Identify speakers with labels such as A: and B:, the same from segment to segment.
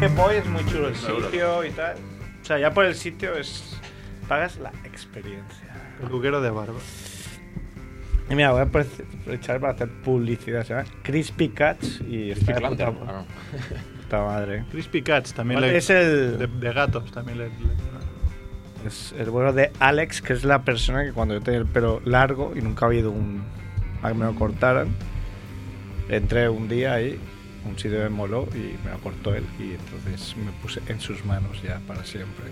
A: G-Boy es muy chulo el sitio y tal. O sea, ya por el sitio es. Pagas la experiencia.
B: Peluquero de barba.
A: Y mira, voy a aprovechar para hacer publicidad. Se llama Crispy Cats y está de puta,
C: Ah,
A: puta madre.
B: Crispy Cats también le,
A: Es el,
B: de, de gatos también le, le-
A: es el bueno de Alex, que es la persona que cuando yo tenía el pelo largo y nunca había ido un, a que me lo cortaran, entré un día ahí, un sitio me moló y me lo cortó él y entonces me puse en sus manos ya para siempre.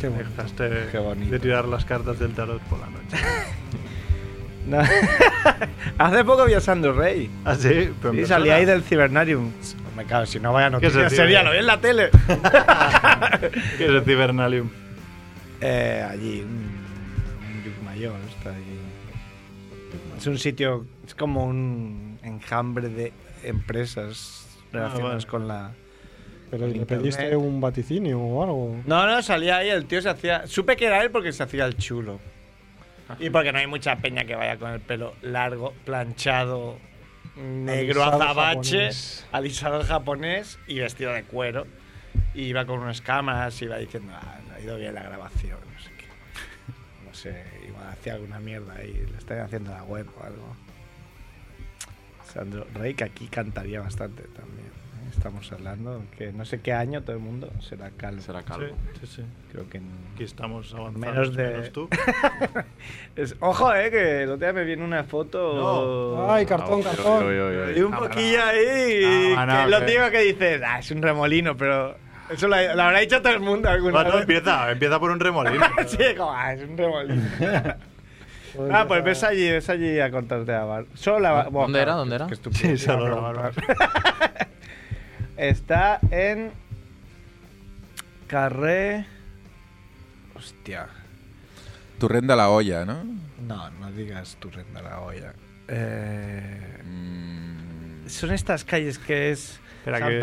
D: Qué bueno.
B: dejaste
A: Qué bonito.
B: de tirar las cartas del tarot por la noche.
A: No. Hace poco vi a Sandro Rey.
B: ¿Ah, sí? Pero
A: Y salí ahí del Cibernarium. Me cago, si no vaya
B: ¿Qué es el
A: noticia sería, lo vi en la tele.
B: ¿Qué es el Cibernalium?
A: Eh, allí, un, un Yuc mayor está ahí. Es un sitio, es como un enjambre de empresas relacionadas
B: vale.
A: con la.
D: Pero le pediste un vaticinio o algo.
A: No, no, salía ahí, el tío se hacía. Supe que era él porque se hacía el chulo. Y porque no hay mucha peña que vaya con el pelo largo, planchado, negro
D: Alisado
A: azabache,
D: japonés.
A: alisado japonés y vestido de cuero. Y iba con unas cámaras y iba diciendo, ah, no ha ido bien la grabación, no sé qué. No sé, igual hacía alguna mierda ahí, le estaban haciendo la web o algo. Sandro Rey, que aquí cantaría bastante también. ¿eh? Estamos hablando que no sé qué año todo el mundo será calvo.
C: Será calvo.
B: Sí, sí, sí.
A: Creo que en
B: Aquí estamos avanzando.
A: Menos de-
B: tú.
A: Es- ojo, eh, que el otro día me viene una foto.
D: Ay, cartón,
C: Uy,
D: cartón.
A: Y un poquillo ahí.
B: Ah, no,
A: que lo típico que dices, ah, es un remolino, pero. Eso lo, lo habrá dicho todo el mundo alguna
B: Va, no,
A: vez.
B: empieza, empieza por un remolino.
A: sí, como, ah, es un remolino. ah, pues ves allí, ves allí a contarte la bar. Solo la bar- bueno,
C: ¿Dónde era? ¿Dónde era?
B: Sí,
A: a
B: solo la
A: preguntar. Está en. Carré. Hostia.
E: Turren de la olla, ¿no?
A: No, no digas tu renda la olla. Eh,
E: Mm,
A: son estas calles que es. Sant
B: que-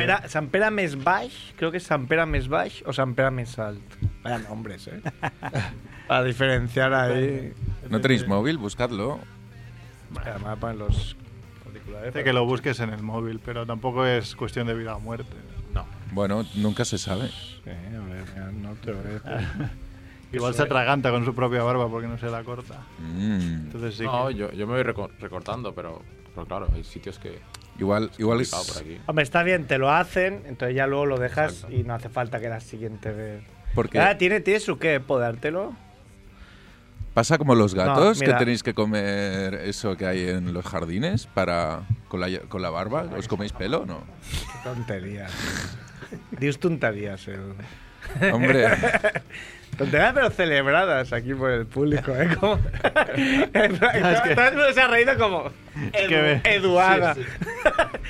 A: baix, creo que es més baix o Sant Pere més alt. Vaya nombres, ¿eh? Para diferenciar ahí.
E: ¿No tenéis móvil? Buscadlo.
A: Además ponen los auriculares.
B: Dice que lo busques en el móvil, pero tampoco es cuestión de vida o muerte. No.
E: Bueno, nunca se sabe.
A: Sí, a ver, mira, no te lo.
B: Igual se atraganta con su propia barba porque no se la corta.
E: Mm,
B: Entonces sí.
C: No,
B: que-
C: yo, yo me voy reco- recortando, pero, pero claro, hay sitios que.
E: Igual, igual es...
C: por aquí.
A: Hombre, está bien, te lo hacen, entonces ya luego lo dejas
C: Exacto.
A: y no hace falta que la siguiente vez.
E: Porque
A: Ah, ¿tiene, ¿tiene su qué? ¿Podártelo?
E: pasa como los gatos, que tenéis que comer eso que hay en los jardines para con la, con la barba. ¿Os coméis pelo o no?
A: Qué tontería. Dios tonterías, el...
E: Hombre,
A: Tonterías pero celebradas aquí por el público, ¿eh? Como... Todo el mundo se ha reído como... Edu-
B: que me-
A: Eduarda.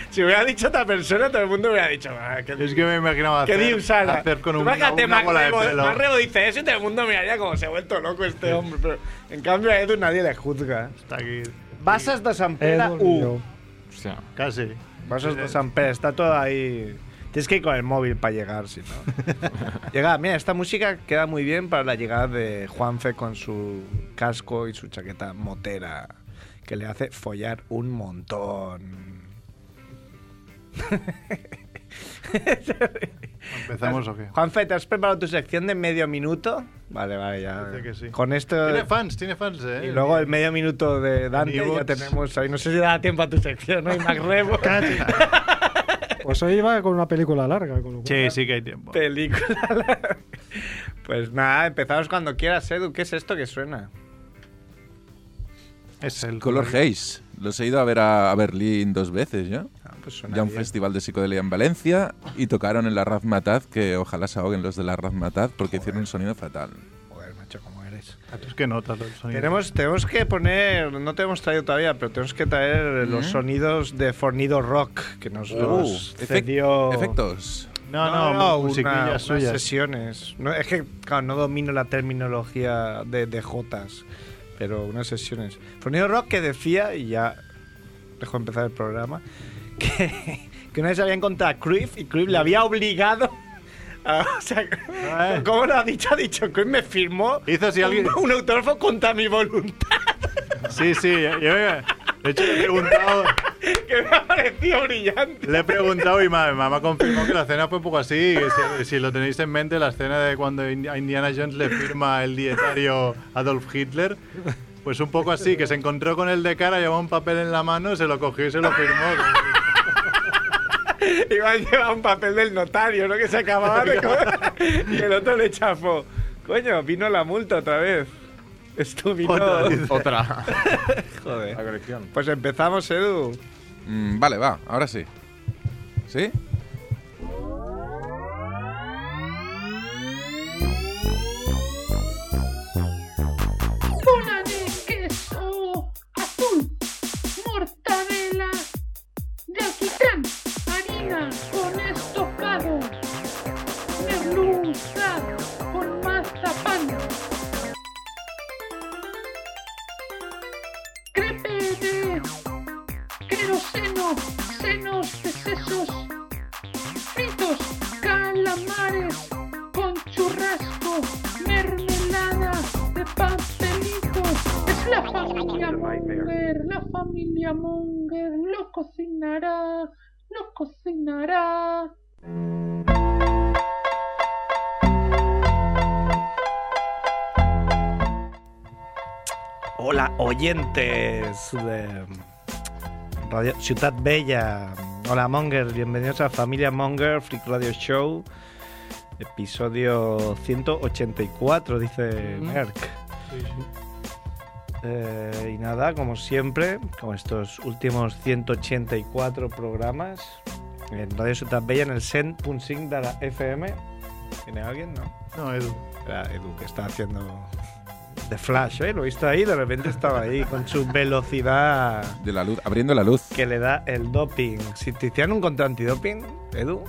A: si hubiera dicho otra persona, todo el mundo hubiera dicho... Ah, qué
B: Es que me imaginaba hacer, hacer con un,
A: Imagínate,
B: una bola de pelo.
A: Macrebo dice eso y todo el mundo miraría como se ha vuelto loco este hombre. Pero en cambio a Edu nadie le juzga.
B: Está aquí.
A: Basas de San
D: Edu,
A: U.
D: yo.
C: Hostia.
B: Casi.
A: Basas de San Pere, está todo ahí. Tienes que ir con el móvil para llegar, si no. Llega, mira, esta música queda muy bien para la llegada de Juanfe con su casco y su chaqueta motera, que le hace follar un montón.
B: ¿Empezamos o qué?
A: Juanfe, ¿te has preparado tu sección de medio minuto? Vale, vale, ya.
B: Parece que sí.
A: Con esto.
B: Tiene fans, tiene fans, eh.
A: Y luego el medio minuto de Dante ya tenemos ahí. No sé si da tiempo a tu sección, ¿no? Y Rebo.
D: Pues hoy iba con una película larga. Con lo cual-
B: Sí, sí que hay tiempo.
A: Película. pues nada, empezamos cuando quieras, Edu. ¿Qué es esto que suena?
B: Es el
E: Color Haze. Los he ido a ver a, a Berlín dos veces ya.
A: Ah, pues suena
E: Ya un
A: bien.
E: festival de psicodelia en Valencia y tocaron en la Razmataz, que ojalá se ahoguen los de la Razmataz porque hicieron un sonido fatal.
B: Que notas el sonido.
A: Tenemos, tenemos que poner, no te hemos traído todavía, pero tenemos que traer los
E: ¿Mm?
A: sonidos de Fornido Rock que nos
E: Uh,
A: los
E: efec-
A: cedió.
E: efectos.
B: No, no,
A: una-
B: musiquillas
A: unas
B: suyas.
A: sesiones. No, es que, claro, no domino la terminología de, de Jotas, pero unas sesiones. Fornido Rock que decía, y ya dejo empezar el programa, que, que una vez había encontrado a Cruyff y Cruyff le había obligado. A- o sea. ¿cómo lo ha dicho? Ha dicho Cruyff me firmó
B: Hizo así alguien-
A: un, un autógrafo contra mi voluntad.
B: Sí, sí. Yo, yo- de hecho, le he preguntado.
A: que me ha parecido brillante.
B: Le he preguntado y ma- mamá confirmó que la escena fue un poco así. que Si, si lo tenéis en mente, la escena de cuando a Indiana Jones le firma el dietario Adolf Hitler, pues un poco así, que se encontró con el de cara, llevaba un papel en la mano, se lo cogió y se lo firmó.
A: Igual lleva un papel del notario, ¿no? Que se acababa de comer. Y el otro le chafó. Coño, vino la multa otra vez. Esto vino.
B: Otra.
C: Otra. La
A: Joder.
C: colección.
A: Pues empezamos, Edu.
E: Mm, vale, va, ahora sí. ¿Sí?
F: de queso azul, mortadela de alquitrán, con estofado, merluza con mazapán, crepe de queroseno, senos de sesos, fritos, calamares con churrasco, mermelada de pastelito. Es la familia Munger, la familia Munger lo cocinará, cocinará.
A: Hola, oyentes de Radio Ciudad Bella. Hola, Monger. Bienvenidos a Familia Monger Freak Radio Show. Episodio 184, dice Merck. Eh, y nada, como siempre, con estos últimos 184 programas en Radio Ciudad Bella en el 100.5 de la FM. ¿Tiene alguien? No.
B: No, Edu.
A: Era Edu que está haciendo de flash, ¿eh? Lo he visto ahí, de repente estaba ahí con su velocidad
E: De la luz, abriendo la luz.
A: que le da el doping. Si te hicieran un contra antidoping, Edu,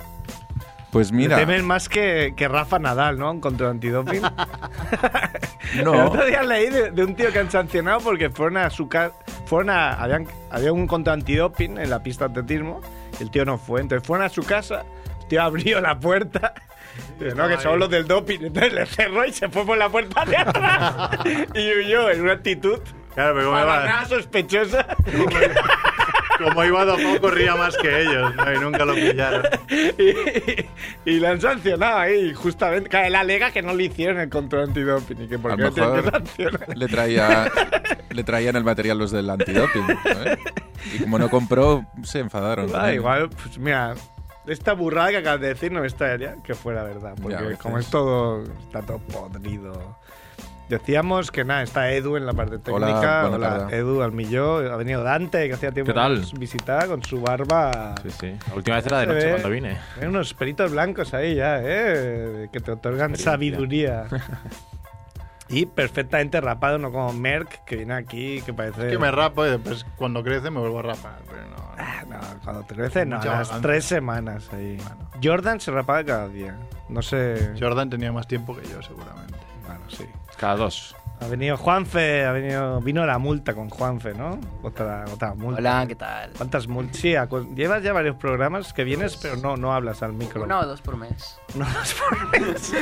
E: Pues mira,
A: te temen más que, que Rafa Nadal, ¿no? Un contra antidoping. El
E: no.
A: otro día leí de, de un tío que han sancionado porque fueron a su casa. Fueron a. Habían, había un contra antidoping en la pista de atletismo. El tío no fue. Entonces fueron a su casa. El tío abrió la puerta. dice, no, que son los del doping. Entonces le cerró y se fue por la puerta de atrás. y huyó en una actitud.
B: Claro, pero iba,
A: nada sospechosa.
B: Como iba dopado, corría más que ellos, ¿no? y nunca lo pillaron.
A: y, y le han sancionado ahí, justamente. Claro, él alega que no le hicieron el control antidoping y que por qué
E: lo
A: no tienen que
E: mejor
A: sancionar.
E: le traía le traían el material los del antidoping. ¿sabes? Y como no compró, se enfadaron.
A: Ah,
E: ¿sabes?
A: igual, pues mira, esta burrada que acabas de decir no me extrañaría que fuera verdad. Porque
E: Ya,
A: como es todo, está todo podrido. Decíamos que nada, está Edu en la parte técnica. Hola. Edu al millón. Ha venido Dante, que hacía tiempo
C: ¿Qué tal?
A: que nos visitaba con su barba.
C: Sí, sí. La última vez era de noche
A: ve.
C: cuando vine.
A: Hay unos peritos blancos ahí ya, ¿eh? Que te otorgan sabiduría. y perfectamente rapado, no como Merck, que viene aquí, que parece.
B: Que me rapo y después cuando crece me vuelvo a rapar. Pero no.
A: Ah, No, cuando te crece, no,
B: Mucha
A: las tres semanas ahí. Jordan se rapaba cada día. No sé.
B: Jordan tenía más tiempo que yo, seguramente.
A: Bueno, sí.
C: Cada dos.
A: Ha venido Juanfe, ha venido. Vino la multa con Juanfe, ¿no? Otra, otra multa.
G: Hola, ¿qué tal?
A: ¿Cuántas multas? Sí, llevas ya varios programas que vienes, pero no, no hablas al micro.
G: Uno o dos por mes.
A: No hablas por mes.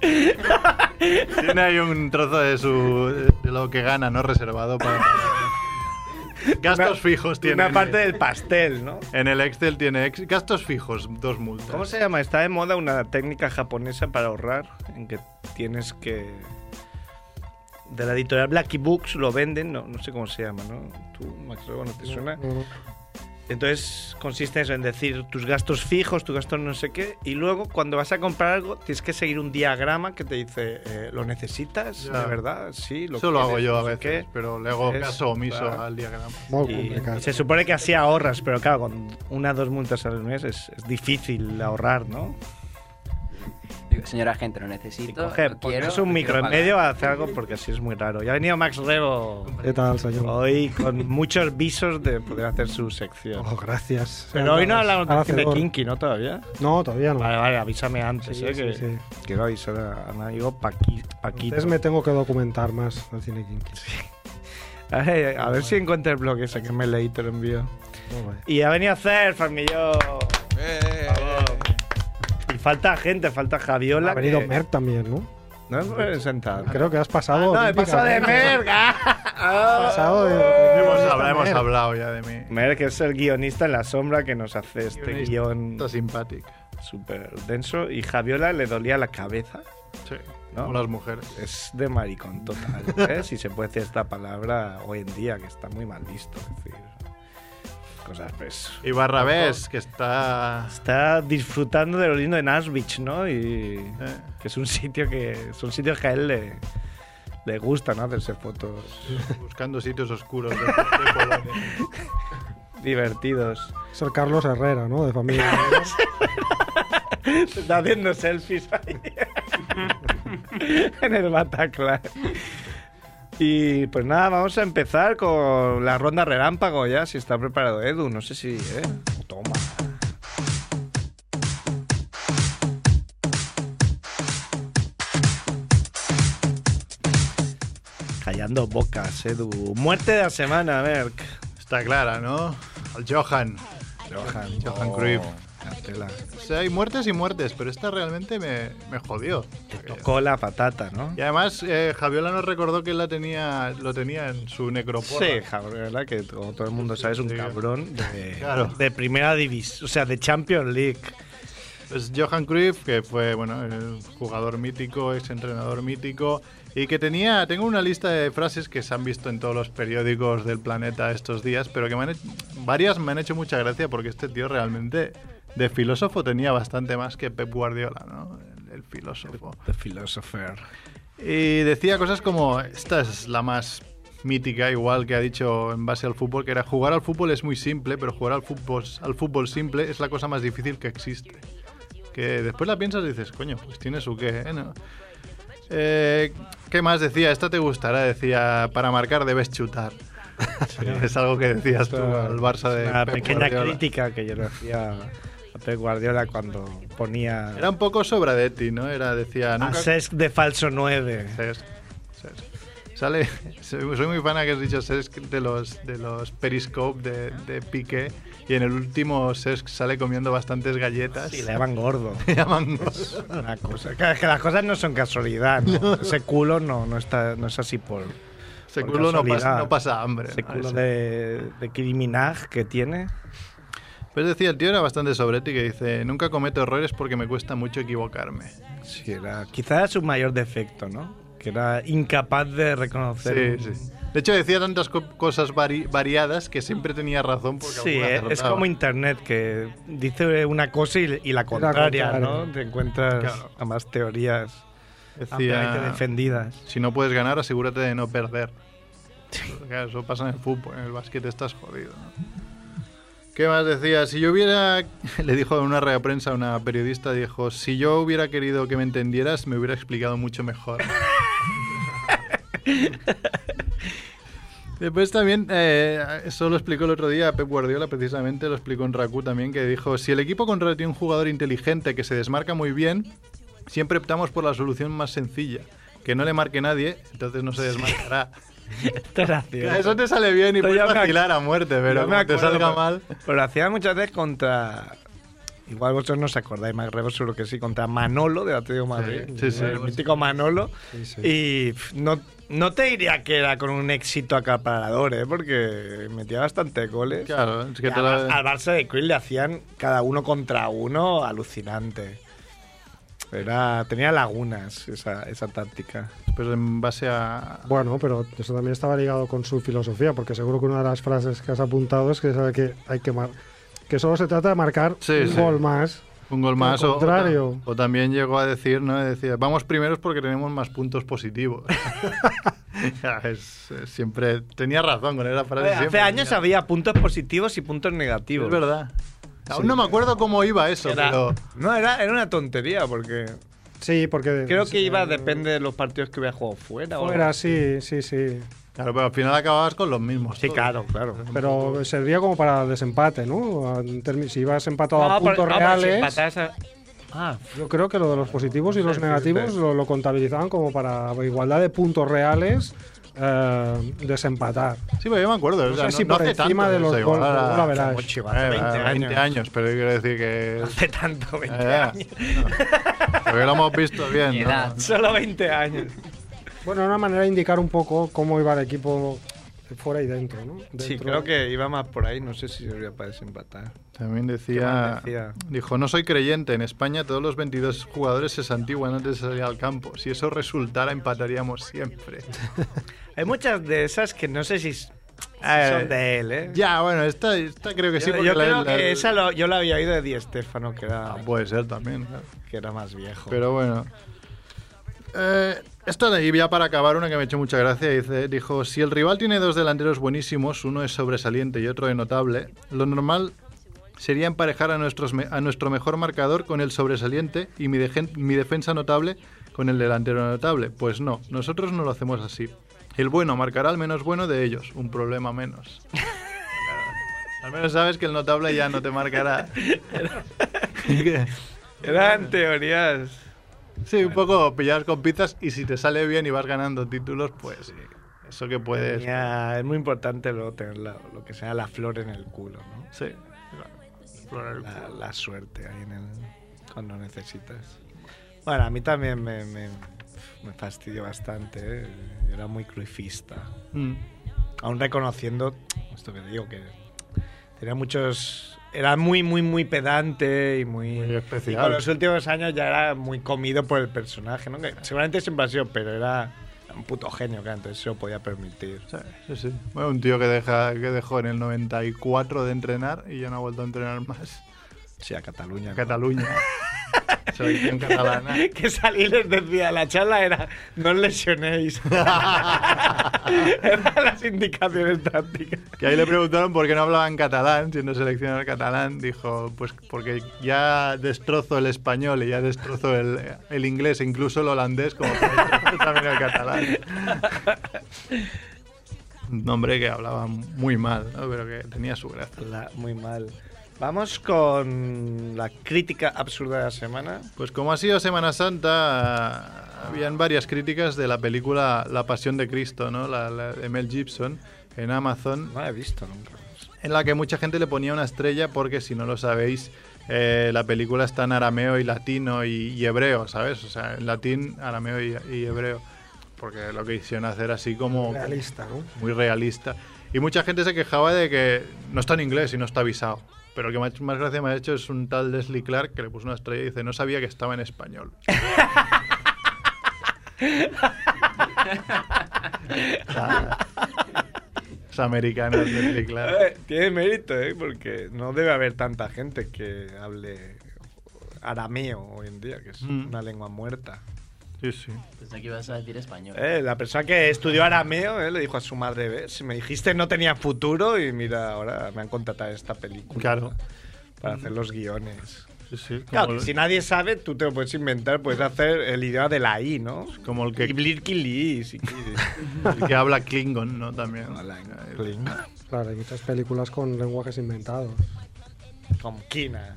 B: Tiene ahí un trozo de su de lo que gana, ¿no? Reservado para. Gastos
A: Una-
B: fijos tiene.
A: Una parte del pastel, ¿no?
B: En el Excel tiene ex- gastos fijos, dos multas.
A: ¿Cómo se llama? Está de moda una técnica japonesa para ahorrar, en que tienes que... De la editorial Blacky Books lo venden, no, no sé cómo se llama, ¿no? ¿Tú, Max no te suena?
D: No, no.
A: Entonces consiste eso en decir tus gastos fijos, tus gastos no sé qué, y luego cuando vas a comprar algo tienes que seguir un diagrama que te dice, eh, ¿lo necesitas?
B: Ya.
A: ¿De verdad? Sí, lo
B: Eso lo hago yo a veces,
A: qué.
B: pero le hago
A: Es-
B: caso omiso
A: claro.
B: al diagrama.
D: Muy
A: Y,
D: complicado.
A: se supone que así ahorras, pero claro, con una o dos multas al mes es, es difícil ahorrar, ¿no?
G: Señora agente, lo necesito.
A: coger,
G: lo
A: pones
G: quiero,
A: un micro en medio a hacer algo porque así es muy raro. Ya ha venido Max Rebo
D: ¿Qué tal, señor?
A: hoy con muchos visos de poder hacer su sección.
D: Oh, gracias.
A: Pero hoy no hablamos de
D: Hacedor.
A: cine kinky, ¿no? Todavía.
D: No, todavía no.
A: Vale, vale, avísame antes,
D: Sí,
A: ¿eh?
D: sí,
A: que
D: sí.
A: quiero avisar a, mi amigo Paqui, Paquito.
D: Entonces me tengo que documentar más del cine kinky.
A: A ver, a ver si encuentro el blog ese que me leí y te lo envío.
D: Vaya.
A: Y ha venido a hacer, Farmillo.
E: Eh,
A: Y falta gente, falta Javiola.
D: Ha venido
A: que-
D: Merck también, ¿no?
A: No es sentado.
D: Creo que has pasado.
A: no, he pasado de merga.
D: Has pasado de.
B: Hemos hablado, hemos
D: Mer.
B: hablado ya de mí.
A: Mer, que es el guionista en la sombra que nos hace este
B: Guionista
A: guion
B: simpático.
A: súper denso. Y Javiola le dolía la cabeza.
B: Sí,
A: ¿No?
B: como las mujeres.
A: Es de maricón total, ¿eh? si se puede decir esta palabra hoy en día, que está muy mal visto. es decir, cosas, pues.
B: Y Barrabés, que está...
A: Está disfrutando de lo lindo de Nashville, ¿no? Y
B: eh,
A: que es un sitio que. Son sitios que a él le, le gusta, ¿no? Hacerse fotos
B: buscando sitios oscuros de, de Polonia.
A: divertidos.
D: Es el Carlos Herrera, ¿no? De familia.
A: Se está haciendo selfies ahí. en el Bataclan. Y pues nada, vamos a empezar con la ronda relámpago ya, si está preparado Edu. No sé si, ¿eh? Toma. Callando bocas, Edu. Muerte de la semana, Merck.
B: Está clara, ¿no? Al Johan.
A: Johan,
B: Johan
E: Oh.
B: Cruyff.
A: Tela.
B: O sea, hay muertes y muertes, pero esta realmente me, me jodió.
A: Tocó la patata, ¿no?
B: Y además, eh, Javiola nos recordó que él la tenía, lo tenía en su necroporra.
A: Sí, Javier, que como todo el mundo sabe es un
B: Sí.
A: cabrón de,
B: Claro.
A: de primera división, o sea, de Champions League.
B: Pues Johan Cruyff, que fue, bueno, el jugador mítico, ex entrenador mítico, y que tenía, tengo una lista de frases que se han visto en todos los periódicos del planeta estos días, pero que me han hecho- varias me han hecho mucha gracia porque este tío realmente de filósofo tenía bastante más que Pep Guardiola, ¿no? El, el filósofo.
A: The Philosopher.
B: Y decía cosas como, esta es la más mítica, igual que ha dicho en base al fútbol, que era jugar al fútbol es muy simple, pero jugar al fútbol, al fútbol simple es la cosa más difícil que existe. Que después la piensas y dices, coño, pues tiene su qué, ¿eh? ¿No? Eh, ¿Qué más decía? Esta te gustará, decía, para marcar debes chutar. es algo que decías tú al Barça de
A: Una
B: Pep
A: pequeña
B: Guardiola.
A: crítica que yo le hacía Pep Guardiola cuando ponía
B: Era un poco sobradetti, ¿no? Era, decía,
A: a
B: nunca...
A: Cesc de falso 9.
B: Cesc, Cesc. Sale, soy muy fan a que has dicho Cesc de los, de los Periscope de, de Piqué y en el último Cesc sale comiendo bastantes galletas.
A: Y le llaman gordo.
B: Le llaman
A: Una cosa. Es que las cosas no son casualidad, ¿no? Ese culo no, no, está, no es así por.
B: Ese
A: por
B: culo no pasa, no pasa hambre.
A: Ese
B: ¿no?
A: culo
B: Ese-
A: de, de criminal que tiene.
B: Pues decía, el tío era bastante sobretti que dice, nunca cometo errores porque me cuesta mucho equivocarme.
A: Sí, era, quizás su mayor defecto, ¿no? Que era incapaz de reconocer.
B: Sí, sí. De hecho, decía tantas co- cosas vari- variadas que siempre tenía razón porque
A: Sí, eh, es como internet que dice una cosa y, y la contraria,
D: contraria.
A: ¿no? Te encuentras
B: Claro.
A: a más teorías ampliamente
B: Decía,
A: defendidas.
B: si no puedes ganar, asegúrate de no perder. Claro, eso pasa en el fútbol, en el básquet estás jodido. ¿no? ¿Qué más decía? Si yo hubiera, le dijo en una rueda prensa a una periodista, dijo, si yo hubiera querido que me entendieras, me hubiera explicado mucho mejor. Después también, eh, eso lo explicó el otro día Pep Guardiola, precisamente lo explicó en Raku también, que dijo, si el equipo contrario tiene un jugador inteligente que se desmarca muy bien, siempre optamos por la solución más sencilla, que no le marque nadie, entonces no se desmarcará.
A: Esto.
B: Eso te sale bien y
A: Esto
B: puedes
A: me
B: vacilar a muerte, pero como te
A: acuerdo,
B: salga
A: pero-
B: mal...
A: Pero lo hacía muchas veces contra. Igual vosotros no os acordáis, más Rebo seguro que sí, contra Manolo de Atlético Madrid.
B: sí, sí.
A: El mítico Manolo.
D: Sí, sí.
A: Y no, no te diría que era con un éxito acaparador, ¿eh? porque metía bastantes goles.
B: Claro, es que te
A: al,
B: la-
A: al Barça de Cruyff le hacían cada uno contra uno alucinante. Era, tenía lagunas esa, esa táctica.
B: Pues en base a...
D: Bueno, pero eso también estaba ligado con su filosofía, porque seguro que una de las frases que has apuntado es que, sabe que hay que mar- que solo se trata de marcar
B: Sí,
D: un
B: sí.
D: gol más.
B: Un gol más o,
D: contrario.
B: o también llegó a decir, ¿no? Decía, vamos primeros porque tenemos más puntos positivos. Es, es siempre tenía razón con esa frase.
A: Hace años
B: tenía-
A: había puntos positivos y puntos negativos.
B: Es verdad. Aún no me acuerdo cómo iba eso,
A: Era-
B: pero
A: No, era, era una tontería porque
D: Sí, porque...
A: creo que iba,
D: eh,
A: depende de los partidos que hubiera jugado fuera. o algo.
D: Fuera, sí, sí, sí.
B: claro, pero al final acababas con los mismos.
A: Sí,
B: todos.
A: claro, claro.
D: Pero servía como para desempate, ¿no? En Si ibas empatado a
A: por-
D: puntos
A: no, por si
D: reales,
A: empatas a- Ah,
D: yo creo que lo de los positivos y los negativos lo, lo contabilizaban como para igualdad de puntos reales eh, desempatar.
B: Sí, pero yo me acuerdo.
D: No
B: o sea,
D: sé si
B: no
D: por
B: hace
D: encima
B: tanto
D: de los goles,
B: igual
D: luego
B: a-
D: la verás.
A: mucho, igual,
B: Eh,
A: 20
B: a 20
A: años.
B: años, pero quiero decir que...
A: hace tanto, 20
B: Eh,
A: años.
B: no. Porque lo hemos visto bien, ¿no?
G: edad.
A: Solo 20 años.
D: Bueno, una manera de indicar un poco cómo iba el equipo fuera y dentro, ¿no?
A: Sí,
D: Dentro-
A: creo que iba más por ahí. No sé si servía para desempatar.
B: También
A: ¿Qué
B: decía,
A: decía?
B: dijo, no soy creyente, en España todos los 22 jugadores se santiguan antes de salir al campo. Si eso resultara, empataríamos siempre.
A: Hay muchas de esas que no sé si,
B: Eh,
A: son de él, ¿eh?
B: Ya, bueno, esta, esta creo que sí.
A: yo
B: porque
A: yo
B: la-
A: creo
B: la-
A: que esa lo- yo la había oído de Di Stefano, que era,
B: Ah, puede ser también, claro.
A: que era más viejo.
B: Pero bueno. Eh, esta de ahí, ya para acabar, una que me ha hecho mucha gracia, dice, dijo, si el rival tiene dos delanteros buenísimos, uno es sobresaliente y otro es notable, lo normal sería emparejar a, nuestros a nuestro mejor marcador con el sobresaliente y mi, mi defensa notable con el delantero notable. Pues no, nosotros no lo hacemos así. El bueno marcará al menos bueno de ellos, un problema menos. Al menos sabes que el notable ya no te marcará.
A: Eran teorías.
B: Sí, un poco pillar con pizzas y si te sale bien y vas ganando títulos, pues eso que puedes.
A: Tenía- es muy importante luego tener la- lo que sea la flor en el culo, ¿no?
B: Sí. Explorar el
A: La,
B: culo.
A: la suerte ahí en el, cuando necesitas. Bueno, a mí también me, me, me fastidió bastante. ¿eh? Yo era muy cruifista.
B: Mm.
A: Aún reconociendo esto que digo, que tenía muchos. Era muy, muy, muy pedante y muy.
B: Muy especial.
A: Y con los últimos años ya era muy comido por el personaje, ¿no? Que seguramente siempre ha sido, pero era un puto genio, que antes se lo podía permitir.
B: Sí, sí, sí. Bueno, un tío que, deja, que dejó en el 94 de entrenar y ya no ha vuelto a entrenar más.
A: Sí, a Cataluña. ¿no?
B: Cataluña. Selección catalana.
A: que salí y les decía, la charla era, no os lesionéis. Eran las indicaciones tácticas.
B: Que ahí le preguntaron por qué no hablaba en catalán, siendo seleccionador catalán. Dijo, pues porque ya destrozo el español y ya destrozo el, el inglés, e incluso el holandés, como también el catalán. Un hombre que hablaba muy mal, ¿no? pero que tenía su gracia.
A: La- muy mal. Vamos con la crítica absurda de la semana.
B: Pues como ha sido Semana Santa, habían varias críticas de la película La Pasión de Cristo, ¿no? La, la de Mel Gibson, en Amazon.
A: No la he visto nunca.
B: en la que mucha gente le ponía una estrella porque si no lo sabéis eh, la película está en arameo y latino y, y hebreo, ¿sabes? O sea, en latín, arameo y, y hebreo. Porque lo que hicieron hacer así como
D: Realista, ¿no?
B: muy realista. Y mucha gente se quejaba de que no está en inglés y no está avisado. Pero el que más, más gracia me ha hecho es un tal Leslie Clark que le puso una estrella y dice, no sabía que estaba en español. Es americano el Leslie Clark.
A: Eh, tiene mérito, ¿eh? Porque no debe haber tanta gente que hable arameo hoy en día, que es
B: Mm.
A: una lengua muerta.
B: Sí, sí.
G: Pensé que ibas a decir español.
A: Eh, la persona que estudió arameo eh, le dijo a su madre, "Ves, me dijiste no tenía futuro y mira, ahora me han contratado esta película.
B: Claro.
A: Para hacer los guiones.
B: Sí, sí.
A: Claro, que si nadie sabe, tú te lo puedes inventar, puedes hacer el idioma de la I, ¿no?
B: como el que,
A: Y Blirkili, si quieres.
B: el que habla Klingon, ¿no? También.
A: Hola,
B: Eh,
A: Kling.
D: Claro, hay muchas películas con lenguajes inventados.
A: Con Kina.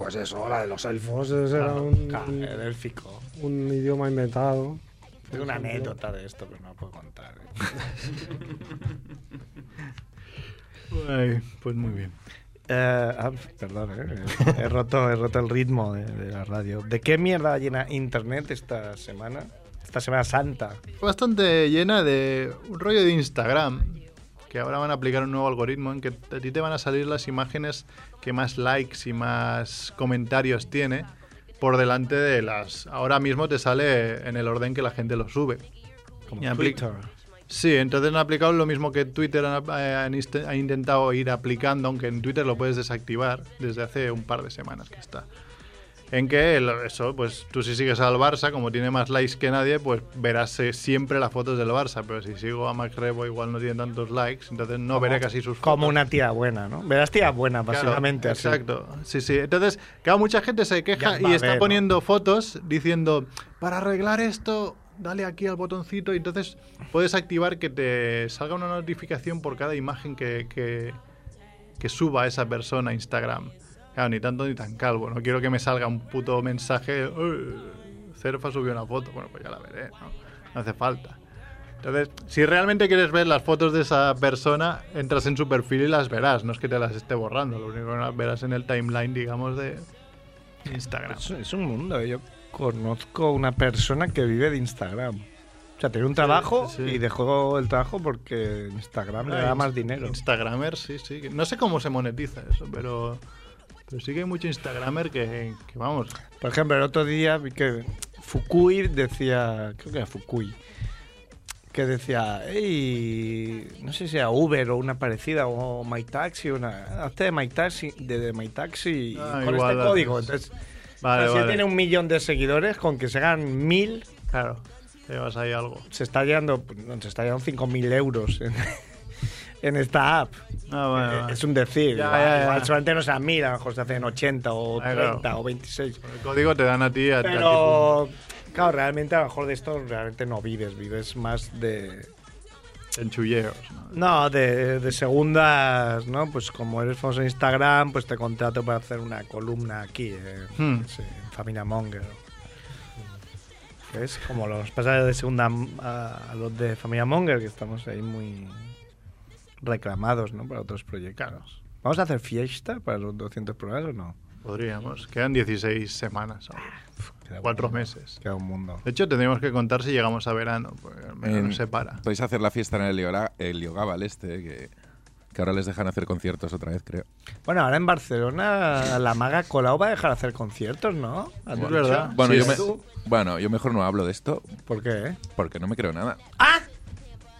D: Pues eso, la de los elfos ese era un,
A: Claro, el élfico.
D: un idioma inventado.
A: Tengo una anécdota de esto, pero no puedo contar. ¿eh?
B: Ay, pues muy bien.
A: Eh, ah, perdón, eh, he, roto, he roto el ritmo de, de la radio. ¿De qué mierda llena Internet esta semana? Esta Semana Santa.
B: Bastante llena de un rollo de Instagram. Que ahora van a aplicar un nuevo algoritmo en que a ti te van a salir las imágenes que más likes y más comentarios tiene por delante de las. Ahora mismo te sale en el orden que la gente lo sube.
A: Como Twitter.
B: Sí, entonces han aplicado lo mismo que Twitter han- eh, han inst- ha intentado ir aplicando, aunque en Twitter lo puedes desactivar desde hace un par de semanas que está. En que el- eso, pues tú si sigues al Barça, como tiene más likes que nadie, pues verás eh, siempre las fotos del Barça. Pero si sigo a Max Rebo, igual no tiene tantos likes, entonces no veré casi sus fotos.
A: Como una tía buena, ¿no? Verás tía buena, básicamente.
B: Exacto, sí, sí. Entonces, claro, mucha gente se queja
A: Ya
B: y está
A: ver, ¿no?
B: poniendo fotos diciendo, para arreglar esto, dale aquí al botoncito y entonces puedes activar que te salga una notificación por cada imagen que, que, que suba esa persona a Instagram. Claro, ni tanto ni tan calvo. No quiero que me salga un puto mensaje, "Uy, Cerfa subió una foto. Bueno, pues ya la veré, ¿no? No hace falta. Entonces, si realmente quieres ver las fotos de esa persona, entras en su perfil y las verás. No es que te las esté borrando, lo único que las verás en el timeline, digamos, de Instagram.
A: Es, es un mundo. Yo conozco una persona que vive de Instagram. O sea, tenía un trabajo
B: sí, sí.
A: y dejó el trabajo porque Instagram le da
B: Ah,
A: más dinero.
B: Instagramer, sí, sí. No sé cómo se monetiza eso, pero, pero sí que hay mucho Instagramer que, que, vamos.
A: Por ejemplo, el otro día vi que Fukui decía, creo que era Fukui, que decía, hey, no sé si era Uber o una parecida o My Taxi, una, hazte de My Taxi, de, de My Taxi
B: Ah,
A: con
B: igual
A: este código. Entonces,
B: Vale,
A: si
B: vale.
A: tiene un millón de seguidores, con que se hagan mil,
B: Claro, te llevas ahí algo.
A: se está llevando, se está llevando 5.000 euros en, en esta app.
B: Ah, bueno,
A: Eh. Es un decir.
B: Ya, ya, ya.
A: solamente no sean mil, a lo mejor se hacen 80 o
B: Ah,
A: 30
B: claro.
A: o 26.
B: El código te dan a ti. A, a ti
A: Pero, claro, realmente a lo mejor de esto realmente no vives, vives más de...
B: en chulleos. ¿no?
A: No, de, de segundas, ¿no? Pues como eres famoso en Instagram, pues te contrato para hacer una columna aquí, eh,
B: Hmm.
A: sé, en Familia Monger. ¿Ves? Como los pasajes de segunda a, a los de Familia Monger, que estamos ahí muy reclamados, ¿no? Para otros proyectos. ¿Vamos a hacer fiesta para los 200 programas o no?
B: Podríamos. Quedan 16 semanas aún.
A: Queda
B: Cuatro
A: un mundo,
B: meses.
A: Queda un mundo.
B: De hecho, tendríamos que contar si llegamos a verano, porque
E: En-
B: se para.
E: Podéis hacer la fiesta en el, Yogaval este, que, que ahora les dejan hacer conciertos otra vez, creo.
A: Bueno, ahora en Barcelona la maga Colau va a dejar hacer conciertos, ¿no? ¿Has
B: Es verdad.
E: Bueno,
B: Sí,
E: yo me, bueno, yo mejor no hablo de esto
A: ¿Por qué?
E: porque no me creo nada.
A: ¡Ah!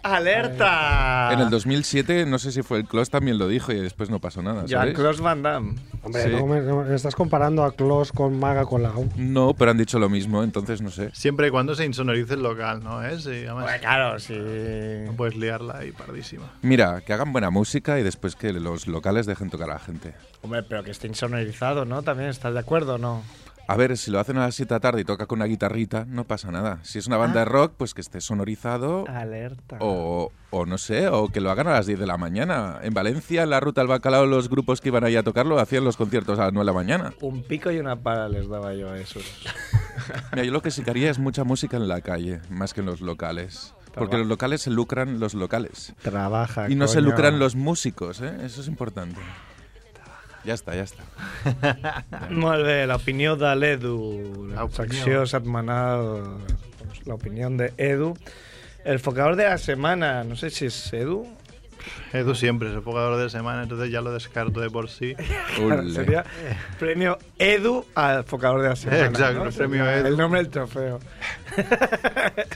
A: ¡Alerta!
E: En el 2007, no sé si fue el Klaus también lo dijo y después no pasó nada, ¿sabes?
A: Jean-Claude Van Damme.
D: Hombre,
E: Sí.
D: no me- no me- estás comparando a Klaus con Maga con la
E: No, pero han dicho lo mismo, entonces no sé.
B: Siempre y cuando se insonorice el local, ¿no? ¿Eh? Sí, además,
A: Bueno, claro, sí.
B: no puedes liarla ahí pardísima.
E: Mira, que hagan buena música y después que los locales dejen tocar a la gente.
A: Hombre, pero que esté insonorizado, ¿no? También, ¿estás de acuerdo o no?
E: A ver, si lo hacen a las 7 de la tarde y toca con una guitarrita, no pasa nada. Si es una banda de rock, pues que esté sonorizado
A: Alerta.
E: o, o no sé, o que lo hagan a las 10 de la mañana. En Valencia, en la ruta del bacalao, los grupos que iban ahí a tocarlo hacían los conciertos a las 9 de la mañana.
A: Un pico y una pala les daba yo a esos.
E: Mira, yo lo que sí que haría es mucha música en la calle, más que en los locales. Porque los locales se lucran los locales.
A: Trabaja.
E: Y no se lucran los músicos, ¿eh? Eso es importante. Ya está, ya está.
A: Molt bé, l'opinió de l'Edu, la
B: L'opinió.
A: secció setmanal, doncs, la opinión de Edu. El focador de la semana, no sé si es Edu.
B: Edu siempre es el jugador de semana, entonces ya lo descarto de por sí.
A: Sería premio Edu al focador de la semana.
B: Exacto,
A: ¿no?
B: el premio Edu.
A: El nombre del trofeo.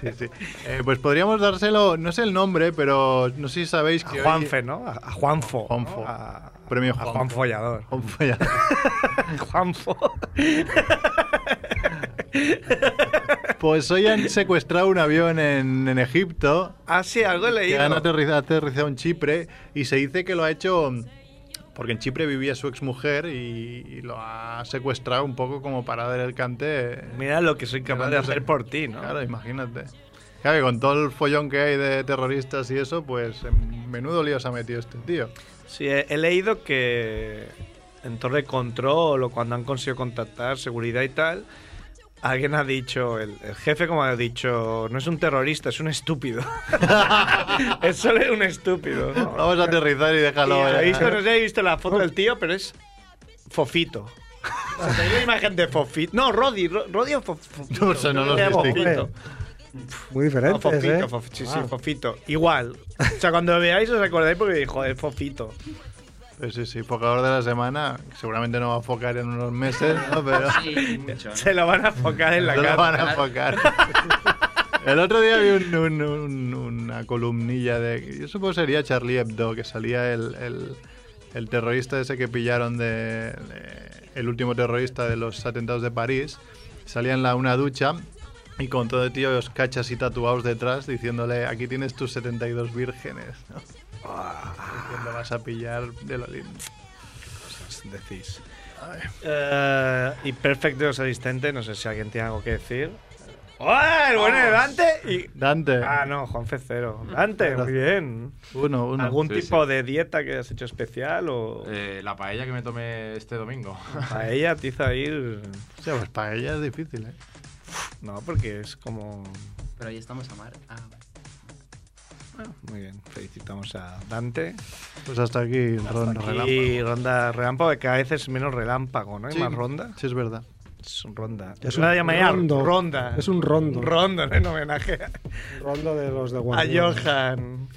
B: Sí, sí. Eh, pues podríamos dárselo, no sé el nombre, pero no sé si sabéis
A: A
B: que. hoy-
A: Juanfe, ¿no? A, a Juanfo.
B: Juanfo.
A: ¿no? A,
B: Premio
A: a
B: Juanfo.
A: Juan Follador.
B: Juanfo ya-
A: Juanfo.
B: Pues hoy han secuestrado un avión en, en Egipto
A: ah, sí, algo he
B: que
A: leído.
B: han aterrizado, aterrizado en Chipre y se dice que lo ha hecho porque en Chipre vivía su exmujer y, y lo ha secuestrado un poco como para dar el cante.
A: Mira lo que soy capaz de hacer por ti, ¿no?
B: Claro, imagínate. Claro, que con todo el follón que hay de terroristas y eso, pues en menudo lío se ha metido este tío.
A: Sí, he, leído que en Torre Control o cuando han conseguido contactar seguridad y tal, alguien ha dicho, el, el jefe como ha dicho, no es un terrorista, es un estúpido. es solo un estúpido. ¿no?
B: Vamos a aterrizar y
A: Y
B: déjalo.
A: he
B: eh.
A: visto, no sé, he visto la foto del tío, pero es Fofito. O sea, la imagen de Fofito. No, Rodi, Ro- Rodi o Fo- Fofito.
B: No sé, no los
A: Era
B: distingo.
A: Fofito.
D: Muy
A: No,
D: diferentes,
A: Fofito,
D: ¿eh?
A: Fof- sí, sí,
D: Ah.
A: Fofito. Igual. O sea, cuando lo veáis os acordáis porque dijo, es Fofito.
B: Pues sí, sí, focador de la semana. Seguramente no va a focar en unos meses, ¿no? Pero
G: Sí, mucho. ¿no?
A: Se lo van a enfocar en la
B: no lo
A: cara.
B: van a enfocar. El otro día vi un- un- un- una columnilla de. Yo supongo que sería Charlie Hebdo, que salía el, el- el terrorista ese que pillaron de, de- El último terrorista de los atentados de París. Salía en la, una ducha y con todo tíos cachas y tatuados detrás diciéndole: Aquí tienes tus 72 vírgenes. ¿no? Diciendo, vas a pillar de lo lindo.
A: Decís. Eh, y Perfect de los asistentes, no sé si alguien tiene algo que decir. ¡Oh, el bueno de Dante! Y...
B: Dante.
A: Ah, no, Juanfe cero. Dante, muy bien.
B: Uno, uno.
A: ¿Algún
C: sí,
A: tipo de dieta que has hecho especial o
C: Eh, la paella que me tomé este domingo.
A: a ella te hizo ir?
B: O sea, pues para ella es difícil, ¿eh?
A: No, porque es como...
G: Pero ahí estamos a mar. Ah,
A: Bueno, muy bien, felicitamos a Dante.
B: Pues hasta aquí
A: Hasta
B: ronda
A: aquí
B: relámpago.
A: ronda relámpago, que cada vez es menos relámpago, ¿no? Hay
B: Sí,
A: más ronda.
B: Sí, es verdad.
A: Es un ronda.
D: Es
A: Yo la
D: un
A: llamaría
D: rondo.
A: ronda.
D: Es un rondo.
A: rondo en homenaje
D: Rondo de los de
A: a
D: Guardiola.
A: Johan.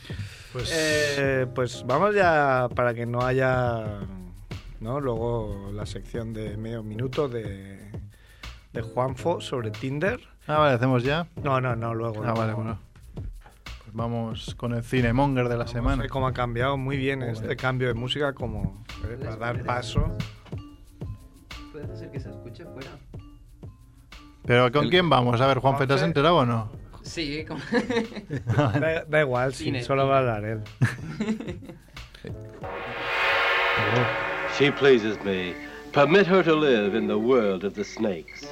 B: Pues
A: Eh, pues vamos ya para que no haya ¿no? luego la sección de medio minuto de, de Juanfo sobre Tinder.
B: Ah, vale, hacemos ya.
A: No, no, no, luego.
B: Ah,
A: no.
B: vale, bueno. Pues vamos con el cinemonger de la semana.
A: ver cómo ha cambiado muy bien este cambio de música como eh, para dar paso.
G: ¿Puede ser que se escuche fuera?
B: Pero ¿con
C: El-
B: quién vamos? A ver, Juanfe, ¿te has enterado o no?
G: Sí, como...
A: Da, da igual, sí,
G: Cine.
A: solo va a hablar él.
H: She pleases me. Permit her to live in the world of the snakes.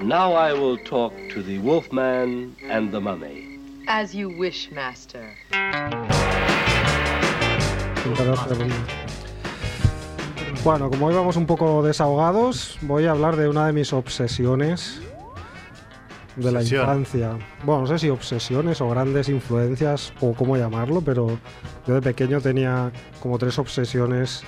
H: Now I will talk to the wolfman and the mummy.
I: As you wish, master.
D: Bueno, como hoy vamos un poco desahogados, voy a hablar de una de mis obsesiones de la
B: Obsesión.
D: infancia. Bueno, no sé si obsesiones o grandes influencias o cómo llamarlo, pero yo de pequeño tenía como tres obsesiones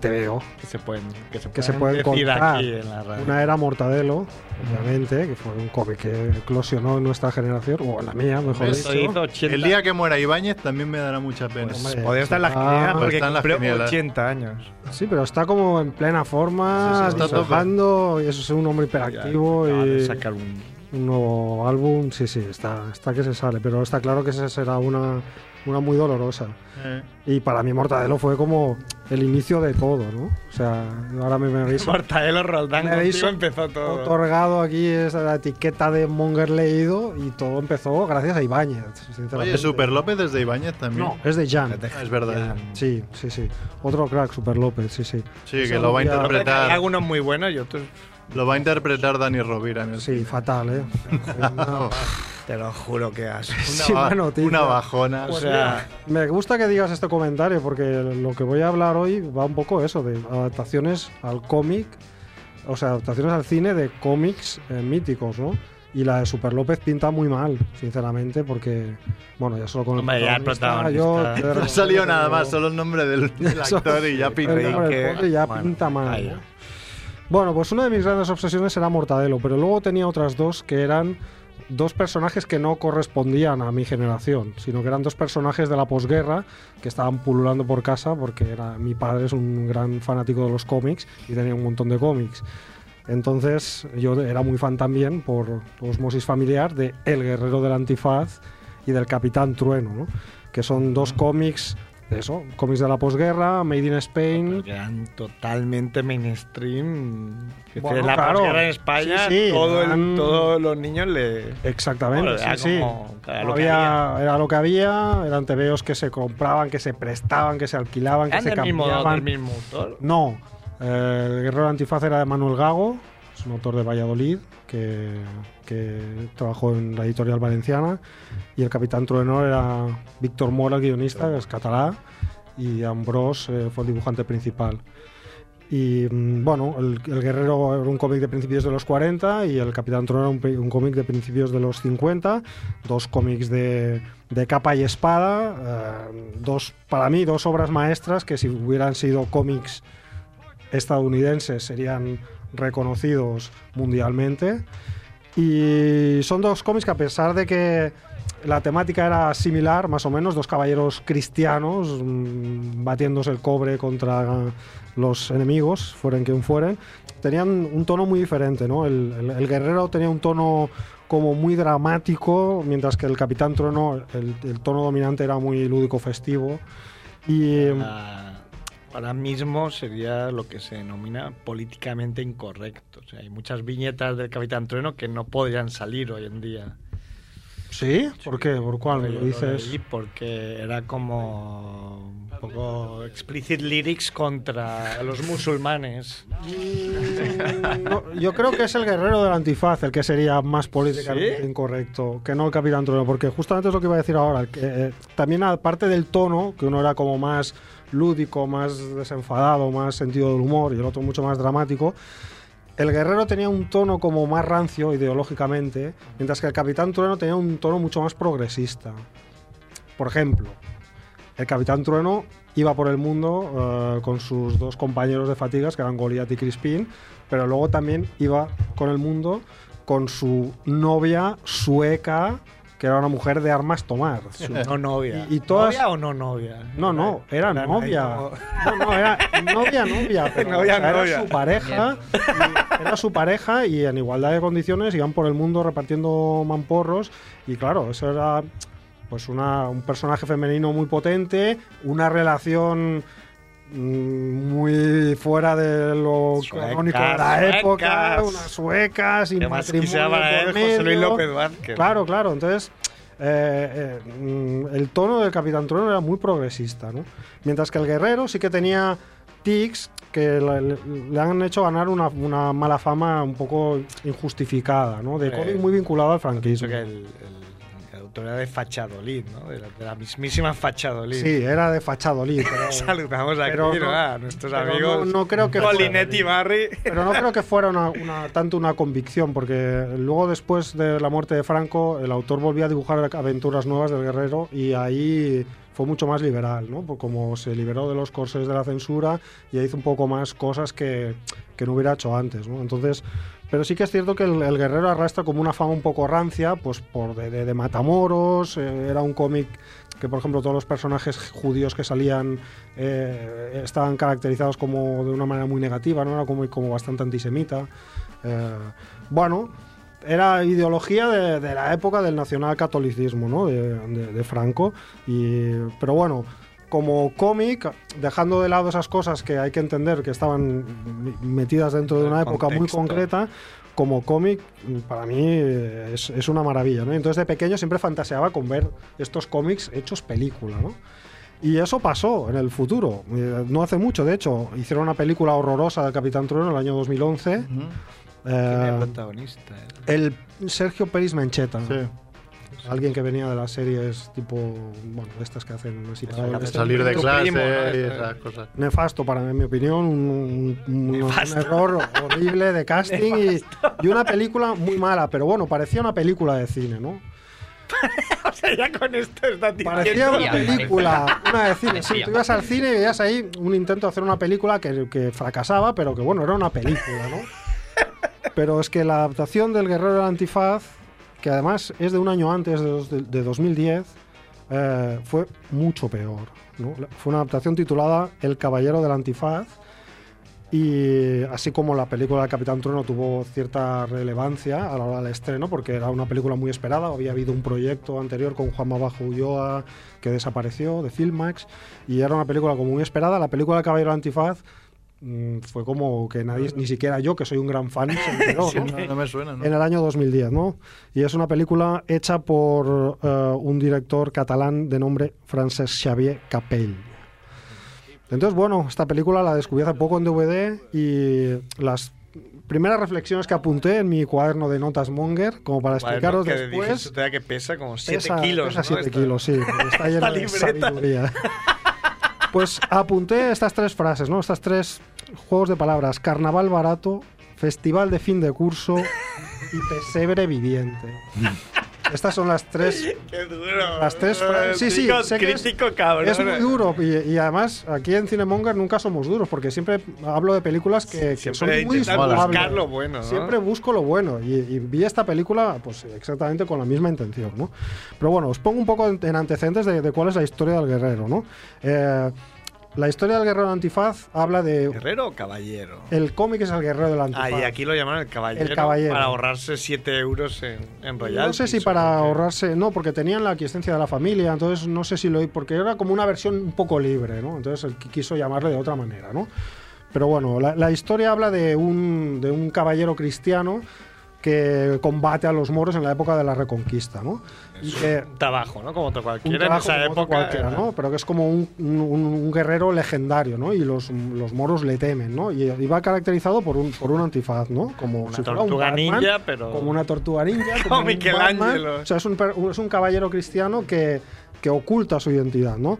D: de TVO.
A: Que se pueden, que se
D: Que se
A: pueden
D: contar.
A: aquí en la radio.
D: Una era Mortadelo, obviamente, que fue un cómic que eclosionó en nuestra generación, o en la mía, mejor dicho.
A: hizo 80
B: El día que muera Ibáñez también me dará mucha pena.
D: Pues,
A: Podría estar en la
D: Ah,
A: quiniela porque
B: está en las
A: cumplió
B: quinielas.
A: 80 años.
D: Sí, pero está como en plena forma,
B: Sí, sí, está
D: dibujando, y eso es un hombre hiperactivo y
A: sacar un...
D: un nuevo álbum, sí, sí, está, está que se sale, pero está claro que esa será una, una muy dolorosa.
B: Eh,
D: Y para mí Mortadelo fue como el inicio de todo, ¿no? O sea, ahora me, me habéis
A: Mortadelo Roldán
D: Me habéis
A: empezó todo.
D: otorgado aquí esa etiqueta de Monger leído y todo empezó gracias a Ibáñez, sinceramente.
B: Oye, Super López desde Ibáñez también.
D: No, es de Jan.
B: Es verdad.
D: Sí, sí, sí. Otro crack, Super López, sí, sí.
B: Sí, que lo va a
D: día-
A: Hay
B: interpretar.
A: algunos muy buenos y otros...
B: Lo va a interpretar Dani Rovira en el
D: Sí, fatal, ¿eh?
A: Te lo juro que has.
B: Una,
D: Sí,
B: ba- una bajona.
A: O sea,
D: Me gusta que digas este comentario porque lo que voy a hablar hoy va un poco eso, de adaptaciones al cómic, o sea, adaptaciones al cine de cómics eh, míticos, ¿no? Y la de Super López pinta muy mal, sinceramente, porque, bueno, ya solo con el
A: Hombre, ya el protagonista.
D: yo
B: No ha salido nada más, solo el nombre del, del actor y ya pinta.
D: el
A: que-
D: ya
A: bueno,
D: pinta mal. Bueno, pues una de mis grandes obsesiones era Mortadelo, pero luego tenía otras dos que eran dos personajes que no correspondían a mi generación, sino que eran dos personajes de la posguerra que estaban pululando por casa porque era, mi padre es un gran fanático de los cómics y tenía un montón de cómics. Entonces yo era muy fan también por osmosis familiar de El Guerrero del Antifaz y del Capitán Trueno, ¿no? que son dos cómics, eso, cómics de la posguerra, Made in Spain,
A: eran totalmente mainstream. Que
D: Bueno,
A: la
D: claro.
A: posguerra en España,
D: Sí, sí,
A: todo el-
D: eran-
A: todos los niños le.
D: Exactamente,
A: Bueno, era
D: sí,
A: como- era lo que
D: Había- Era lo que había, eran TVOs que se compraban, que se prestaban, que se alquilaban, que
A: ¿Eran
D: se
A: mismo,
D: cambiaban.
A: del mismo autor?
D: No, eh, el Guerrero Antifaz era de Manuel Gago, es un autor de Valladolid que, que trabajó en la editorial valenciana, y el Capitán Trueno era Víctor Mora, el guionista, que es catalá, y Ambrós eh, fue el dibujante principal. Y mm, bueno, el, Guerrero era un cómic de principios de los 40 y el Capitán Trueno era un cómic de principios de los 50. Dos cómics de, de capa y espada. eh, dos, para mí, dos obras maestras que si hubieran sido cómics estadounidenses serían reconocidos mundialmente. Y son dos cómics que a pesar de que la temática era similar, más o menos, dos caballeros cristianos mm, batiéndose el cobre contra los enemigos, fueren quien fueren, tenían un tono muy diferente, ¿no? El, guerrero tenía un tono como muy dramático, mientras que el Capitán Trueno, el, el tono dominante era muy lúdico festivo. Y
A: Ah, ahora mismo sería lo que se denomina políticamente incorrecto. O sea, hay muchas viñetas del Capitán Trueno que no podrían salir hoy en día.
D: ¿Sí? ¿Por qué? ¿Por cuál lo
A: lo
D: dices?
A: leí porque era como un poco explicit lyrics contra los musulmanes.
D: No, yo creo que es el guerrero del antifaz el que sería más políticamente
A: ¿Sí?
D: incorrecto, que no el Capitán Trueno, porque justamente es lo que iba a decir ahora. Que, eh, también aparte del tono, que uno era como más lúdico, más desenfadado, más sentido del humor y el otro mucho más dramático, el guerrero tenía un tono como más rancio ideológicamente, mientras que el Capitán Trueno tenía un tono mucho más progresista. Por ejemplo, el Capitán Trueno iba por el mundo eh, con sus dos compañeros de fatigas, que eran Goliath y Crispin, pero luego también iba con el mundo con su novia sueca, que era una mujer de armas tomar. Su-
A: No novia.
D: Y- y todas-
A: ¿Novia o no novia?
D: no, no, era novia. No, no, era novia, novia. Pero,
A: Novia,
D: o sea,
A: novia.
D: Era su pareja. y era su pareja y en igualdad de condiciones iban por el mundo repartiendo mamporros. Y claro, eso era pues una, un personaje femenino muy potente, una relación muy fuera de lo canónico de la época,
A: suecas.
D: unas suecas, sin matrimonio por
A: él José Luis
D: medio.
A: López Vázquez.
D: Claro, claro. Entonces, eh, eh, mm, el tono del Capitán Trueno era muy progresista, ¿no? Mientras que el Guerrero sí que tenía tics que le, han hecho ganar una, una mala fama un poco injustificada, ¿no? De cómic muy vinculado al franquismo.
A: que el autor era de Fachadolid, ¿no? De la, de la mismísima Fachadolid.
D: Sí, era de Fachadolid. Pero,
A: Saludamos aquí
D: Pero
A: ¿no? a nuestros
D: pero
A: amigos
D: no- no creo que
A: Polinetti Barry.
D: pero no creo que fuera una, una- tanto una convicción, porque luego después de la muerte de Franco, el autor volvía a dibujar aventuras nuevas del guerrero y ahí fue mucho más liberal, ¿no? Como se liberó de los corsés de la censura y hizo un poco más cosas que, que no hubiera hecho antes, ¿no? Entonces, pero sí que es cierto que el, guerrero arrastra como una fama un poco rancia, pues por de, Matamoros, eh, era un cómic que por ejemplo todos los personajes judíos que salían eh, estaban caracterizados como de una manera muy negativa, ¿no? Era como, bastante antisemita. Eh, bueno, era ideología de, la época del nacionalcatolicismo, ¿no? De, de- de Franco. Y, pero bueno, como cómic, dejando de lado esas cosas que hay que entender que estaban metidas dentro de una época muy concreta, como cómic, para mí eh, es, es una maravilla, ¿no? Entonces de pequeño siempre fantaseaba con ver estos cómics hechos película, ¿no? Y eso pasó en el futuro. Eh, No hace mucho, de hecho, hicieron una película horrorosa del Capitán Trueno en el año 2011.
A: ¿Quién era el
D: Eh,
A: protagonista?
D: el Sergio Peris Mencheta.
B: Sí.
D: Alguien que venía de las series tipo, bueno, estas que hacen así para
B: salir de clase
A: primo, ¿no?
B: y esas cosas.
D: Nefasto para mí, en mi opinión, un, un- un- un
A: Nefasto.
D: error horrible de casting y, y una película muy mala, pero bueno, parecía una película de cine, ¿no?
A: o sea, ya con esto está
D: Parecía una película, una de cine. Sí, tú ibas al cine y veías ahí un intento de hacer una película que, que fracasaba, pero que bueno, era una película, ¿no? Pero es que la adaptación del Guerrero del Antifaz, que además es de un año antes de, dos- de- de 2010, eh, fue mucho peor. Fue una adaptación titulada El Caballero del Antifaz. Y así como la película del Capitán Trueno tuvo cierta relevancia a la hora del estreno, porque era una película muy esperada, había habido un proyecto anterior con Juan Bajo Ulloa que desapareció, de Filmax, y era una película como muy esperada. La película del Caballero del Antifaz fue como que nadie, ni siquiera yo, que soy un gran fan, se enteró, ¿no?
B: No, no me suena, ¿no?
D: en el año 2010, ¿no? Y es una película hecha por eh, un director catalán de nombre Francesc Xavier Capell. Entonces, bueno, esta película la descubrí hace poco en DVD y las primeras reflexiones que apunté en mi cuaderno de notas Monger, como para explicaros
A: que
D: después...
A: dijiste que pesa como 7
D: Pesa-
A: kilos.
D: pesa
A: ¿no?
D: 7
A: Esto-
D: kilos, sí. Está llena de sabiduría. Pues apunté estas tres frases, ¿no? Estas tres juegos de palabras. Carnaval barato, festival de fin de curso y pesebre viviente. Estas son las tres
A: Qué duro.
D: Las tres frases- sí, sí,
A: Crítico-
D: sé que es-
A: crítico cabrón.
D: es muy duro y, y además aquí en Cinemonger nunca somos duros porque siempre hablo de películas que, que son muy
A: buscar lo bueno, ¿no?
D: Siempre busco lo bueno y, y vi esta película pues exactamente con la misma intención, ¿no? Pero bueno, os pongo un poco en, en antecedentes de, de cuál es la historia del guerrero, ¿no? Eh, la historia del guerrero del antifaz habla de...
A: ¿Guerrero o caballero?
D: El cómic es el guerrero del antifaz.
A: Ah, y aquí lo llaman el caballero,
D: El caballero.
A: para ahorrarse 7 euros en, en
D: No
A: royalties.
D: sé si para ahorrarse, no, porque tenían la aquiescencia de la familia, entonces no sé si lo porque era como una versión un poco libre, ¿no? Entonces quiso llamarle de otra manera, ¿no? Pero bueno, la, la historia habla de un, de un caballero cristiano que combate a los moros en la época de la Reconquista, ¿no? Y que,
A: Un trabajo, ¿no? Como otro
D: un
A: cualquiera en
D: trabajo
A: esa
D: como
A: época.
D: cualquiera, ¿no? Pero que es como un, un- un guerrero legendario, ¿no? Y los, los moros le temen, ¿no? Y, y va caracterizado por un, por un antifaz, ¿no? Como
A: Una
D: si un
A: tortuga
D: Batman,
A: ninja, pero-
D: Como una tortuga ninja,
A: Como
D: como un
A: Michelangelo.
D: O sea, es un, es un caballero cristiano que, que oculta su identidad, ¿no?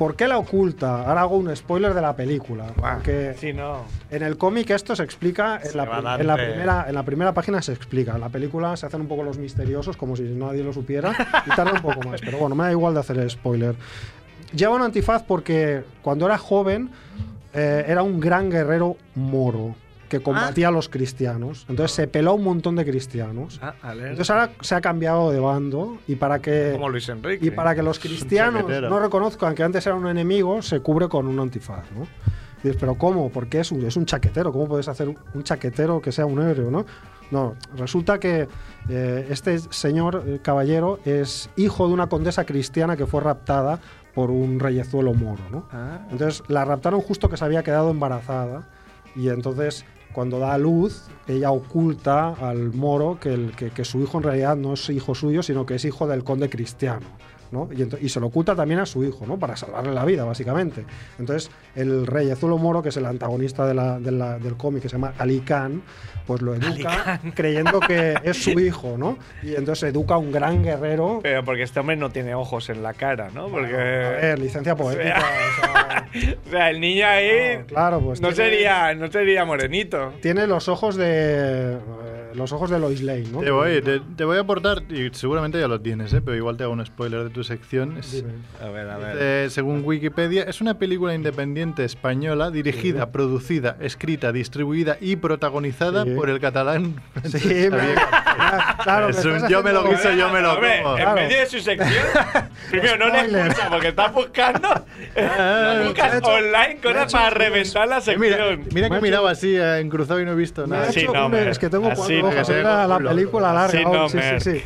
D: ¿Por qué la oculta? Ahora hago un spoiler de la película.
A: Buah,
D: Porque
A: Sí, no.
D: en el cómic esto se explica, en
A: Se
D: la,
A: va
D: pri-
A: Dante.
D: en, la primera, en la primera página se explica. En la película se hacen un poco los misteriosos, como si nadie lo supiera, y tarda un poco más. Pero bueno, me da igual de hacer el spoiler. lleva un antifaz porque cuando era joven eh, era un gran guerrero moro que combatía a los cristianos. Entonces se peló un montón de cristianos.
A: Ah.
D: Entonces ahora se ha cambiado de bando y para que
A: Como Luis Enrique.
D: y para que los cristianos
B: chaquetero.
D: no reconozcan que antes era un enemigo, se cubre con un antifaz, ¿no? Y dices, pero ¿cómo? Porque es un, es un chaquetero. ¿Cómo puedes hacer un chaquetero que sea un héroe, no? No, resulta que eh, este señor eh, caballero es hijo de una condesa cristiana que fue raptada por un reyezuelo moro, ¿no?
A: Ah.
D: Entonces la raptaron justo que se había quedado embarazada y entonces cuando da a luz ella oculta al moro que, que su hijo en realidad no es hijo suyo sino que es hijo del conde cristiano. ¿No? Y, y se lo oculta también a su hijo, ¿no? Para salvarle la vida, básicamente. Entonces, el rey Azulo Moro, que es el antagonista de la- de la- del cómic, que se llama Ali Khan, pues lo educa creyendo que es su hijo, ¿no? Y entonces educa a un gran guerrero.
A: Pero porque este hombre no tiene ojos en la cara, ¿no? Porque.
D: A ver, licencia poética. o sea,
A: o sea, el niño ahí.
D: claro, pues
A: no,
D: tiene-
A: sería, no sería morenito.
D: Tiene los ojos de. eh, los ojos de Lois Lane, ¿no?
B: Te voy, te, te voy a aportar, y seguramente ya lo tienes, ¿eh? pero igual te hago un spoiler de tu sección. Es-.
A: A ver, a ver.
B: eh, según Wikipedia, es una película independiente española dirigida, producida, escrita, distribuida y protagonizada
D: Sí.
B: por el catalán.
D: Sí, claro,
B: Es un yo me lo guiso, yo me lo
A: Hombre,
B: como.
A: en
D: Claro.
A: medio de su sección, primero no le escucha porque está buscando.
B: Ah,
A: buscas online cosas
D: hecho
A: para reventar la
B: Eh,
A: sección.
B: Mira, mira que miraba así eh, encruzado y no he visto nada.
A: Sí, no,
D: es que tengo cuatro
A: no,
D: ojos,
B: que
D: era la película larga.
A: no,
D: sí,
A: me-
D: sí, sí.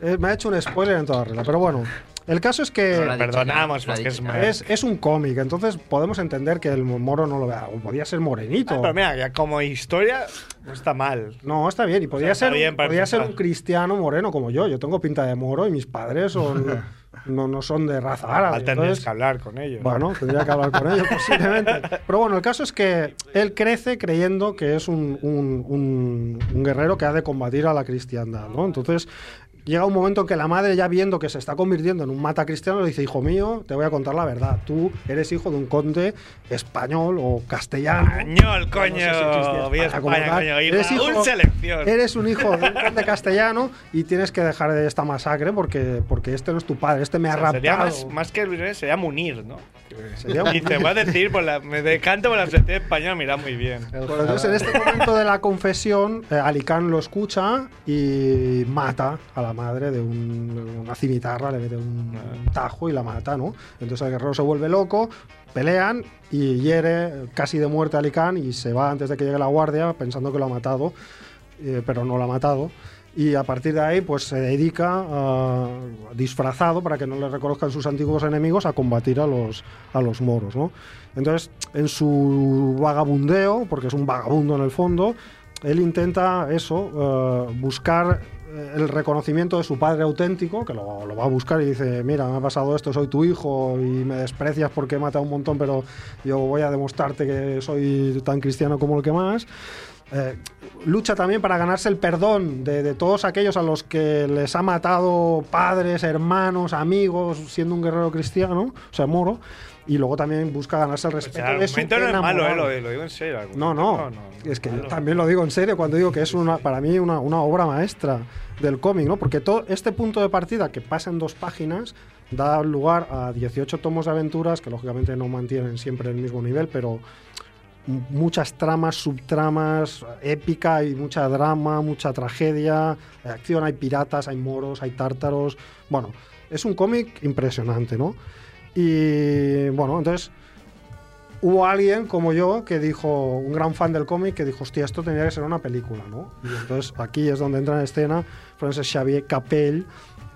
D: Eh, me ha hecho un spoiler en toda regla. Pero bueno, el caso es que.
G: No
A: Perdonamos,
G: ha
A: porque es más-.
D: Es, es un cómic, entonces podemos entender que el moro no lo vea. O podía ser morenito.
A: Ah, pero mira, ya como historia no está mal.
D: No, está bien. Y podía,
A: está
D: ser,
A: bien
D: podía ser un cristiano moreno como yo. Yo tengo pinta de moro y mis padres son, no, no son de raza árabe.
A: Tendrías que hablar con ellos.
D: Bueno, tendría que hablar con ellos posiblemente. Pero bueno, el caso es que él crece creyendo que es un, un- un- un guerrero que ha de combatir a la cristiandad, ¿no? Entonces llega un momento en que la madre ya viendo que se está convirtiendo en un mata cristiano le dice, hijo mío, te voy a contar la verdad. Tú eres hijo de un conde español o castellano.
A: Español, coño.
D: No sé si España
A: coño.
D: Eres hijo-. Eres un hijo de un conde castellano y tienes que dejar de esta masacre porque, porque este no es tu padre, este me ha
A: O sea, sería
D: raptado.
A: más, más que Luis Enrique, sería Munir, ¿no?
D: Sería
A: Y te voy a decir, por la, me decanto por la selección española, mira muy bien.
D: Bueno, entonces, en este momento de la confesión, eh, Alicán lo escucha y mata a la madre de un- una cimitarra, le mete un, un tajo y la mata, ¿no? Entonces el guerrero se vuelve loco, pelean y hiere casi de muerte a Alicán y se va antes de que llegue la guardia pensando que lo ha matado, eh, pero no lo ha matado. Y a partir de ahí, pues se dedica, a- disfrazado, para que no le reconozcan sus antiguos enemigos, a combatir a los, a los moros, ¿no? Entonces, en su vagabundeo, porque es un vagabundo en el fondo, él intenta eso, eh, buscar el reconocimiento de su padre auténtico, que lo, va a buscar y dice, mira, me ha pasado esto, soy tu hijo y me desprecias porque he matado un montón, pero yo voy a demostrarte que soy tan cristiano como el que más. Eh, lucha también para ganarse el perdón de, de todos aquellos a los que les ha matado padres, hermanos, amigos, siendo un guerrero cristiano, o sea, moro, y luego también busca ganarse el
A: O
D: respeto
A: sea, el argumento no es malo, eh, lo, lo digo en serio. el argumento
D: No, no, es que yo también lo digo en serio cuando digo que es una, para mí una, una obra maestra del cómic, ¿no? Porque todo este punto de partida que pasa en dos páginas da lugar a 18 tomos de aventuras que lógicamente no mantienen siempre el mismo nivel, pero muchas tramas, subtramas, épica y mucha drama, mucha tragedia, hay acción, hay piratas, hay moros, hay tártaros. Bueno, es un cómic impresionante, ¿no? Y bueno, entonces hubo alguien como yo que dijo, un gran fan del cómic, que dijo, hostia, esto tendría que ser una película, ¿no? Y entonces aquí es donde entra en escena Francis Xavier Capel,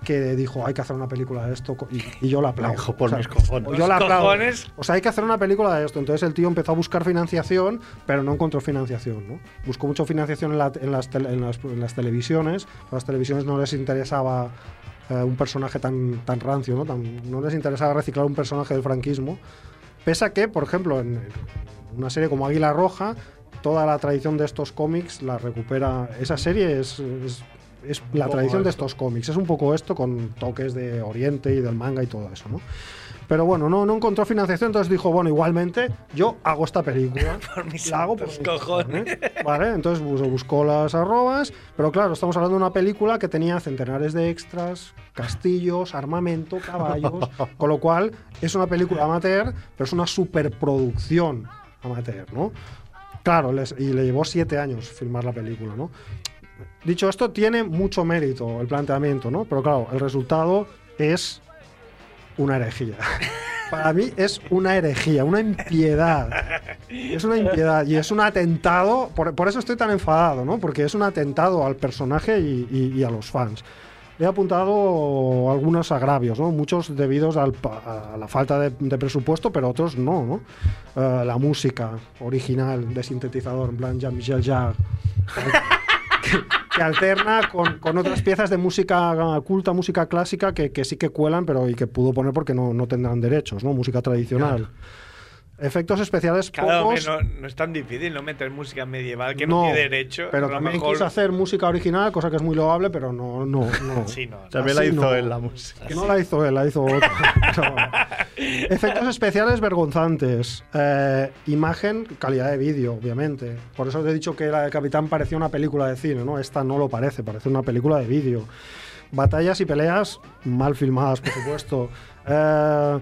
D: que dijo, hay que hacer una película de esto, y, y yo la aplaudo.
B: Dijo, por
D: O sea,
B: mis cojones.
D: Yo la aplaudo.
A: cojones.
D: O sea, hay que hacer una película de esto. Entonces el tío empezó a buscar financiación, pero no encontró financiación, ¿no? Buscó mucho financiación en, la- en las, tele- en las- en las televisiones. A las televisiones no les interesaba eh, un personaje tan, tan rancio, ¿no? Tan- no les interesaba reciclar un personaje del franquismo. Pese a que, por ejemplo, en una serie como Águila Roja, toda la tradición de estos cómics la recupera. Esa serie es, es- es la tradición de
B: esto.
D: estos cómics. Es un poco esto con toques de Oriente y del manga y todo eso, ¿no? Pero bueno, no, no encontró financiación, entonces dijo, bueno, igualmente yo hago esta película.
A: Por mis
D: la hago por mis
A: cojones.
D: ¿Vale? Entonces bus- buscó las arrobas, pero claro, estamos hablando de una película que tenía centenares de extras, castillos, armamento, caballos, con lo cual es una película amateur, pero es una superproducción amateur, ¿no? Claro, les- y le llevó siete años filmar la película, ¿no? Dicho esto, tiene mucho mérito el planteamiento, ¿no? Pero claro, el resultado es una herejía. Para mí es una herejía, una impiedad. Es una impiedad y es un atentado, por, por eso estoy tan enfadado, ¿no? Porque es un atentado al personaje y, a los fans. He apuntado algunos agravios, ¿no? Muchos debidos al a la falta de, de presupuesto, pero otros no, ¿no? Eh, la música original de sintetizador, en plan Jean-Michel Jarre, que, alterna con, con otras piezas de música culta, música clásica, que, que sí que cuelan, pero y que pudo poner porque no, no tendrán derechos, ¿no? Música tradicional. Efectos especiales
A: Claro,
D: pocos.
A: no, no es tan difícil no meter música medieval que no,
D: No,
A: tiene derecho.
D: Pero también
A: mejor-
D: quiso hacer música original, cosa que es muy loable, pero no, no, no.
A: Sí, no.
B: También la hizo
D: no.
B: él la música.
D: No la hizo él, la hizo otro. Efectos especiales vergonzantes. Eh, imagen, calidad de vídeo, obviamente. Por eso te he dicho que la de Capitán parecía una película de cine, ¿no? Esta no lo parece, parece una película de vídeo. Batallas y peleas mal filmadas, por supuesto. Eh,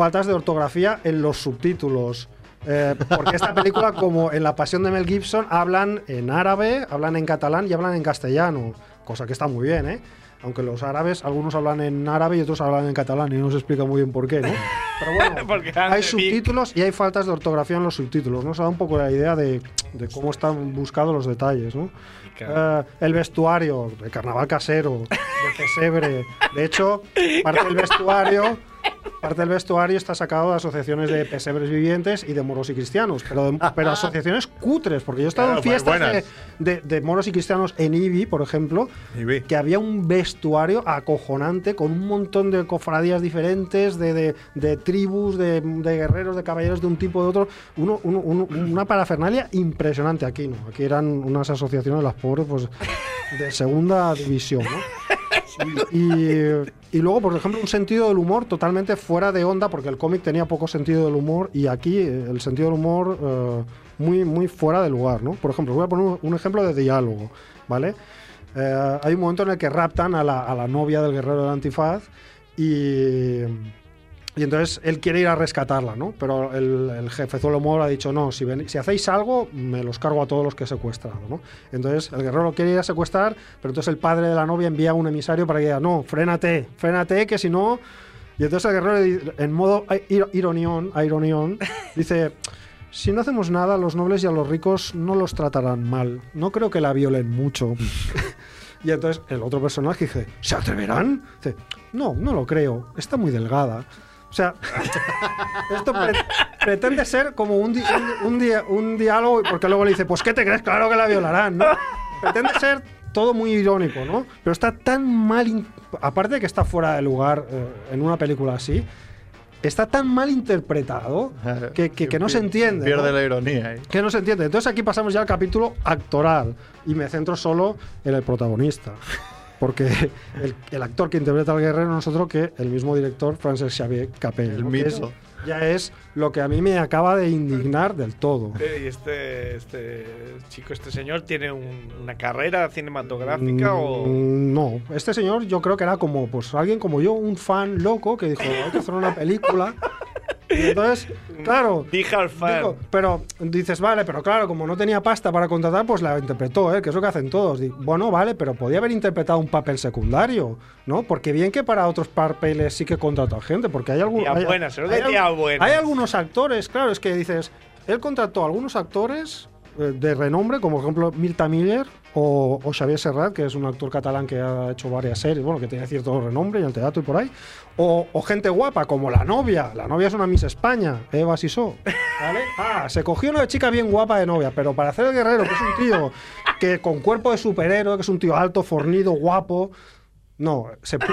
D: faltas de ortografía en los subtítulos. Eh, porque esta película, como en La Pasión de Mel Gibson, hablan en árabe, hablan en catalán y hablan en castellano. Cosa que está muy bien, ¿eh? Aunque los árabes, algunos hablan en árabe y otros hablan en catalán y no se explica muy bien por qué, ¿no? Pero bueno,
A: Porque
D: hay subtítulos y hay faltas de ortografía en los subtítulos, ¿no? Se da un poco la idea de, de cómo están buscados los detalles, ¿no? Eh, el vestuario de carnaval casero, de pesebre. De hecho, parte del vestuario, parte del vestuario está sacado de asociaciones de pesebres vivientes y de moros y cristianos, pero, de- pero asociaciones cutres, porque yo he estado
B: Claro,
D: en fiestas
B: buenas.
D: de, de- de moros y cristianos en Ibi, por ejemplo,
B: Ibi.
D: que había un vestuario acojonante con un montón de cofradías diferentes, de, tribus, de, de guerreros, de caballeros de un tipo de otro. Uno, uno- uno- una parafernalia impresionante aquí, ¿no? Aquí eran unas asociaciones, las pobres, pues de segunda división, ¿no? Y, luego, por ejemplo, un sentido del humor totalmente fuera de onda, porque el cómic tenía poco sentido del humor y aquí eh, el sentido del humor eh, muy, muy fuera de lugar, ¿no? Por ejemplo, voy a poner un, un ejemplo de diálogo, ¿vale? Eh, hay un momento en el que raptan a la, a la novia del guerrero del antifaz y, y entonces él quiere ir a rescatarla, ¿no? Pero el, el jefezuelo moro ha dicho, no, si, ven- si hacéis algo, me los cargo a todos los que he secuestrado, ¿no? Entonces el guerrero lo quiere ir a secuestrar, pero entonces el padre de la novia envía un emisario para que diga, no, frénate, frénate, que si no... Y entonces el guerrero, en modo ir- ironión, ironión, dice... Si no hacemos nada, los nobles y a los ricos no los tratarán mal. No creo que la violen mucho. Y entonces el otro personaje dice, ¿se atreverán? Dice, no, no lo creo, está muy delgada. O sea, esto pre- pretende ser como un, di- un, un un diálogo, porque luego le dice, pues ¿qué te crees? Claro que la violarán, ¿no? Pretende ser todo muy irónico, ¿no? Pero está tan mal, aparte de que está fuera de lugar eh, en una película así, está tan mal interpretado que, que- que no se entiende.
B: Pierde
D: ¿no?
B: la ironía ahí.
D: que no se entiende. Entonces aquí pasamos ya al capítulo actoral y me centro solo en el protagonista. Porque el, el actor que interpreta al guerrero no es otro que el mismo director Francis Xavier Capel.
B: El
D: ¿no? Que es-
B: mito.
D: Ya es lo que a mí me acaba de indignar del todo.
A: ¿Y este, este chico, este señor, tiene un- una carrera cinematográfica o...?
D: Mm, No, este señor yo creo que era como pues alguien como yo, un fan loco que dijo, hay que hacer una película. Y entonces, claro,
A: Dije al fan.
D: Digo, pero dices, vale, pero claro, como no tenía pasta para contratar, pues la interpretó, ¿eh? que es lo que hacen todos. Di- Bueno, vale, pero podía haber interpretado un papel secundario, ¿no? Porque bien que para otros papeles sí que contrató a gente, porque hay algunos.
A: Tía
D: hay, algunos actores, claro, es que dices, él contrató a algunos actores eh, de renombre, como por ejemplo Mirta Miller o, o Xavier Serrat, que es un actor catalán que ha hecho varias series, bueno, que tiene cierto renombre en el teatro y por ahí, o, o gente guapa como la novia, la novia es una Miss España, Eva Sisó, ¿vale? Ah, se cogió una chica bien guapa de novia, pero para hacer el guerrero, que es un tío que con cuerpo de superhéroe, que es un tío alto, fornido, guapo, no, se puso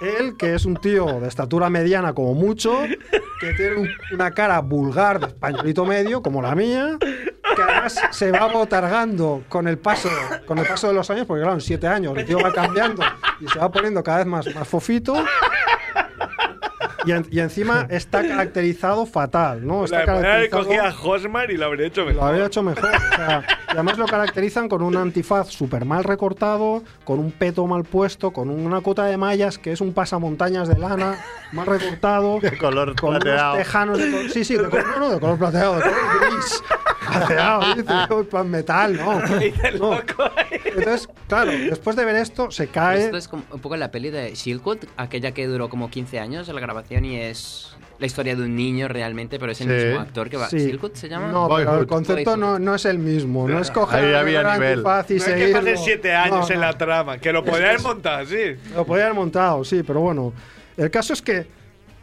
D: él. Él, que es un tío de estatura mediana como mucho, que tiene un- una cara vulgar de españolito medio, como la mía, que además se va botargando con el paso, con el paso de los años, porque claro, en siete años el tío va cambiando y se va poniendo cada vez más, más fofito. y, en- y encima está caracterizado fatal, ¿no? Está
A: La
D: caracterizado-
A: cogía a Hosmar y lo habría hecho mejor.
D: lo habría hecho mejor. o sea, y además lo caracterizan con un antifaz súper mal recortado, con un peto mal puesto, con una cota de mallas que es un pasamontañas de lana mal recortado.
B: De color
D: con unos
B: plateado.
D: tejanos de color, sí, sí, de color, no, no, de color plateado, de color gris. Plateado, dice, "Uy, pan metal, ¿no? No. Entonces, claro, después de ver esto, se cae.
J: Esto es como un poco la peli de Shieldwood, aquella que duró como 15 años la grabación y es la historia de un niño realmente, pero es el
B: Sí.
J: mismo actor que va.
D: Sí.
J: ¿Shieldwood se llama?
D: No, pero el concepto no, no es el mismo. No es coger
B: Ahí había
D: el
B: nivel.
D: antifaz y
A: No es que
D: seguirlo.
A: pasen siete años
D: No,
A: en
D: no.
A: la trama, que lo podría haber montado así.
D: Lo podía haber montado, sí, pero bueno. El caso es que,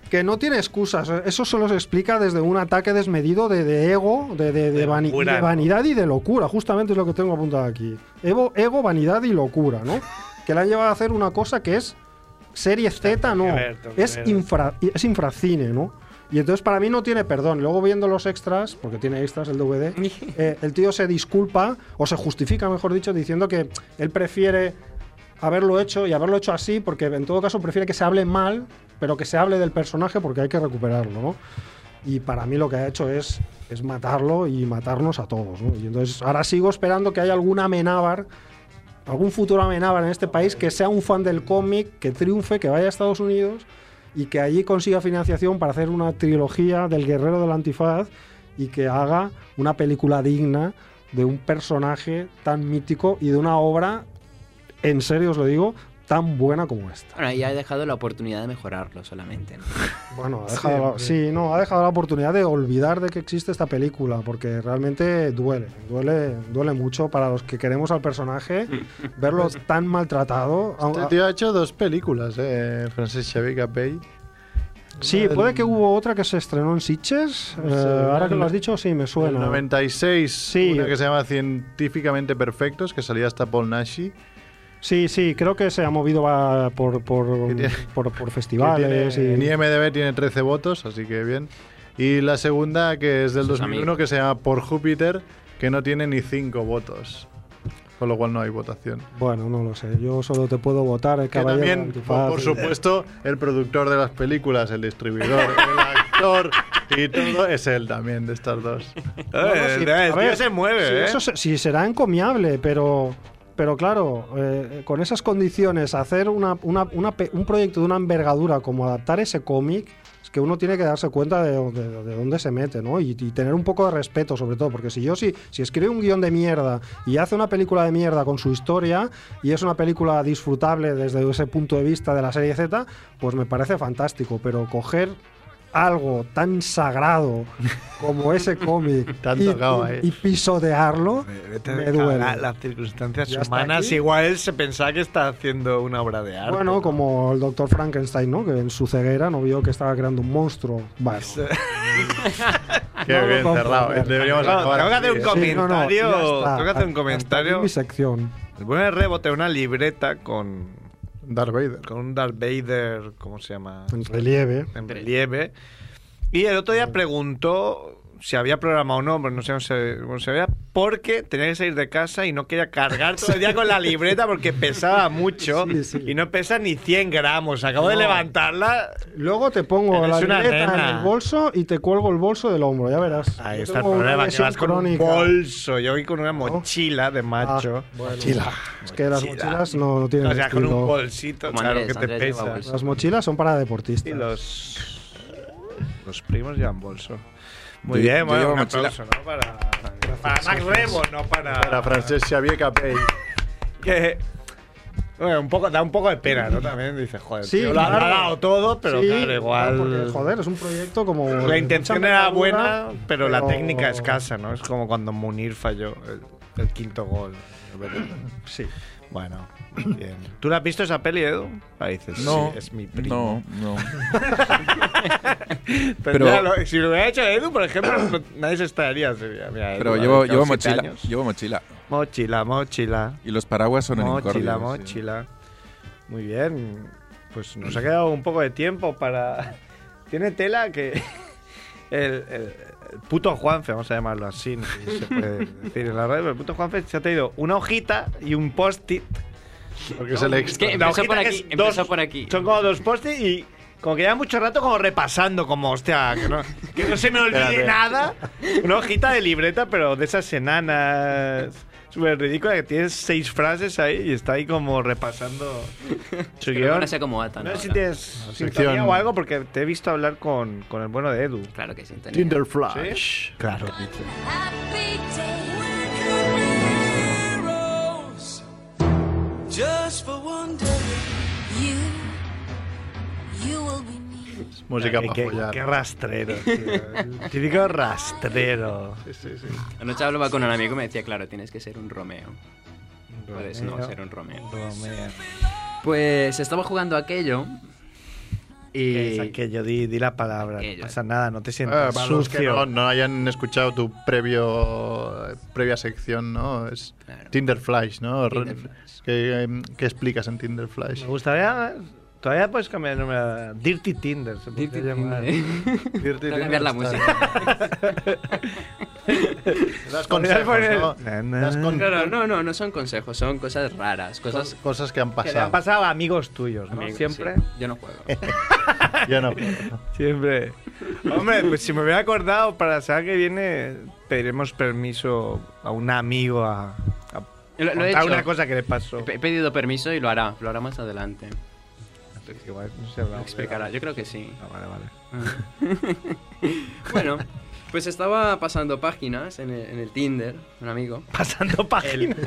D: que no tiene excusas. Eso solo se explica desde un ataque desmedido de, de ego, de, de- de
A: De
D: vani-
A: locura,
D: de
A: ¿no?
D: vanidad y de locura. Justamente es lo que tengo apuntado aquí. Ego, ego, vanidad y locura, ¿no? que le han llevado a hacer una cosa que es serie Z, no.
A: ver,
D: Es, infra, es infracine, ¿no? Y entonces para mí no tiene perdón. Luego viendo los extras, porque tiene extras el DVD, eh, el tío se disculpa, o se justifica, mejor dicho, diciendo que él prefiere haberlo hecho y haberlo hecho así, porque en todo caso prefiere que se hable mal, pero que se hable del personaje porque hay que recuperarlo, ¿no? Y para mí lo que ha hecho es, es matarlo y matarnos a todos, ¿no? Y entonces ahora sigo esperando que haya alguna amenábar, algún futuro amenábar en este país que sea un fan del cómic, que triunfe, que vaya a Estados Unidos y que allí consiga financiación para hacer una trilogía del guerrero del antifaz y que haga una película digna de un personaje tan mítico y de una obra, en serio os lo digo, tan buena como esta.
J: Bueno, ahí ha dejado la oportunidad de mejorarlo solamente. ¿no?
D: Bueno, ha dejado la- sí, no, ha dejado la oportunidad de olvidar de que existe esta película, porque realmente duele, duele, duele mucho para los que queremos al personaje verlo tan maltratado.
B: Este tío ha hecho dos películas, eh, Francis Xavier Capell.
D: Sí, puede que hubo otra que se estrenó en Sitges. eh, ahora que lo has dicho, sí, me
B: En
D: suena.
B: el 96,
D: Sí.
B: una que se llama Científicamente Perfectos, que salía hasta Paul Nashi.
D: Sí, sí, creo que se ha movido por, por,
B: tiene-
D: por, por festivales.
B: tiene- en
D: y...
B: IMDB tiene 13 votos, así que bien. Y la segunda, que es del
J: Sus
B: 2001,
J: amigos.
B: que se llama Por Júpiter, que no tiene ni 5 votos. Con lo cual no hay votación.
D: Bueno, no lo sé. Yo solo te puedo votar el
B: Que
D: caballero
B: también,
D: antifaz
B: por
D: y-
B: supuesto, el productor de las películas, el distribuidor, el actor y todo es él también de estas dos.
A: Eh,
D: No, no,
A: el
D: a ver,
A: se mueve,
D: sí,
A: ¿eh?
D: eso sí será encomiable, pero, pero claro, eh, con esas condiciones, hacer una, una- una un proyecto de una envergadura como adaptar ese cómic, es que uno tiene que darse cuenta de, de- de dónde se mete, ¿no? Y, y tener un poco de respeto, sobre todo, porque si yo si, si escribe un guion de mierda y hace una película de mierda con su historia y es una película disfrutable desde ese punto de vista de la serie Z, pues me parece fantástico, pero coger algo tan sagrado como ese cómic
B: han
D: y,
B: tocado
D: pisotearlo me
A: a
D: duele.
A: Las circunstancias humanas, igual él se pensaba que está haciendo una obra de arte.
D: Bueno,
A: ¿no?
D: como el doctor Frankenstein, ¿no? Que en su ceguera no vio que estaba creando un monstruo. Bueno,
B: Qué
D: No
B: bien cerrado. Deberíamos
A: Claro,
B: acabar
A: tengo que hacer un
B: ¿eh?
D: Sí, no, no,
A: comentario. tengo que hacer un comentario.
D: mi sección.
A: El buen rebote una libreta con,
B: Darth Vader.
A: con un Darth Vader, ¿cómo se llama?
D: En relieve.
A: En relieve. Y el otro día preguntó si había programa o no, pero no sé cómo se, veía, porque tenía que salir de casa y no quería cargar todo el día con la libreta porque pesaba mucho
D: Sí, sí.
A: y no pesa ni 100 gramos. Acabo de
D: No.
A: levantarla.
D: Luego te pongo la libreta
A: nena.
D: en el bolso y te cuelgo el bolso del hombro, ya verás.
A: Ahí
D: Yo
A: está el problema, que vas con un bolso. Yo voy con una mochila de
D: Ah,
A: macho.
D: bueno. Es que las
A: Mochila.
D: mochilas no, no tienen
A: O sea, con un bolsito,
J: Como
A: claro
J: Andrés,
A: que te
J: Andrés
A: pesa.
D: Las mochilas son para deportistas.
A: Y los, los primos llevan bolso. Muy
E: Yo-
A: bien,
E: yo
A: bueno, un
E: mochila.
A: aplauso, ¿no? Para, para Max Rebo, no para...
B: Para Francesc Xavier Capell.
A: que bueno, un poco, da un poco de pena, ¿no? También dices, joder,
D: Sí,
A: tío, lo ha- dado todo, pero
D: Sí,
A: claro, igual.
D: porque, joder, es un proyecto como.
A: la intención era buena, pero, la técnica escasa, ¿no? Es como cuando Munir falló el, el quinto gol.
D: Sí.
A: Bueno, bien. ¿Tú la has visto esa peli, Edu? Ahí dices,
E: No,
A: sí, es mi primo.
E: no, no.
A: Pero,
E: Pero-
A: ya lo- si lo hubiera hecho Edu, por ejemplo, nadie se estaría. Sería, mira, Edu
E: Pero llevo, mochila.
A: años.
E: Llevo mochila.
A: Mochila, mochila.
E: Y los paraguas son en
A: Mochila,
E: Incordio, sí.
A: mochila. Muy bien. Pues nos ha quedado un poco de tiempo para. Tiene tela que. El, el- el puto Juanfe, vamos a llamarlo así, no sé si se puede decir en la radio, pero el puto Juanfe se ha traído una hojita y un post-it.
B: Porque es el
J: Es
B: extra.
J: que
A: La
J: empezó por
A: que
J: aquí,
A: es
J: empezó
A: dos-
J: por aquí.
A: Son como dos post-it y, Como que lleva mucho rato como repasando, como, hostia, que no, que no se me olvide
B: Espérate.
A: nada. Una hojita de libreta, pero de esas enanas súper ridícula que tienes seis frases ahí y está ahí como repasando su guion.
J: no sé cómo atan.
A: No sé si tienes sintonía o algo porque te he visto hablar con, con el bueno de Edu.
J: Claro que sí.
B: Tinder Flash.
A: Claro.
B: Música para
A: qué-
B: follar.
A: qué rastrero, tío. Típico rastrero.
B: Sí, sí, sí.
J: Anoche hablaba con un amigo y me decía, claro, tienes que ser un Romeo. Puedes no
A: Romeo.
J: ser un Romeo.
A: Romeo.
J: Pues estaba jugando aquello y...
A: Es aquello, di, di la palabra.
J: Aquello.
A: No pasa nada, no te sientas
B: para los que
A: sucio.
B: no, no hayan escuchado tu previo previa sección, ¿no? Es
J: Claro.
B: Tinder Flash, ¿no?
J: Tinder Flash.
B: ¿Qué, qué explicas en Tinder Flash?
A: Me gustaría. Todavía puedes cambiar el nombre a Dirty Tinder. Se podría
J: Dirty
A: llamar.
J: Tinder.
B: Dirty
J: Voy a cambiar la música.
B: Das
A: Podrías
B: consejos, ¿no?
A: Na, na.
B: Das con-
J: Claro, no, no, no son consejos, son cosas raras, cosas
B: cosas, cosas que han
A: Que le han
B: pasado.
A: pasado a amigos tuyos, ¿no?
J: Amigos,
A: Siempre.
J: sí. Yo no juego.
B: Yo no.
A: Siempre. Hombre, pues si me hubiera acordado para la semana que viene, pediremos permiso a un amigo a, a
J: Lo, lo he
A: contar
J: hecho.
A: una cosa que le pasó.
J: He pedido permiso y lo hará, lo hará más adelante.
A: Igual no hablaba
J: Lo explicará, yo creo que sí.
A: Ah, vale, vale.
J: bueno, pues estaba pasando páginas en el, en el Tinder, un amigo.
A: Pasando páginas.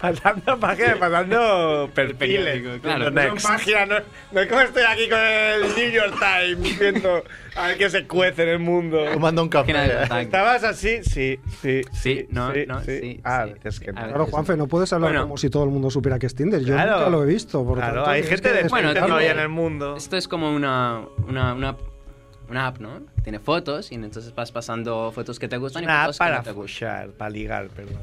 A: pasando páginas, pasando perfiles.
J: claro.
A: No, son páginas, no, no es como estoy aquí con el New York Times viendo a ver qué se cuece en el mundo.
B: Tomando un café.
A: ¿Estabas así? Sí, sí.
J: Sí, no, no, sí,
A: Ah,
J: sí,
A: es
J: sí.
A: que no.
J: A ver,
D: Claro, Juanfe, no puedes hablar
J: Bueno.
D: como si todo el mundo supiera que es Tinder. Yo
A: Claro.
D: nunca lo he visto. Por
A: Claro,
D: tanto,
A: hay gente
D: que
A: de
J: Bueno,
A: hoy en el mundo.
J: Esto es como una, una, una, una app, ¿no? Que Tiene fotos y entonces vas pasando fotos que te gustan y
A: Una app
J: fotos que
A: para
J: no te gustan.
A: fushar, para ligar, perdón.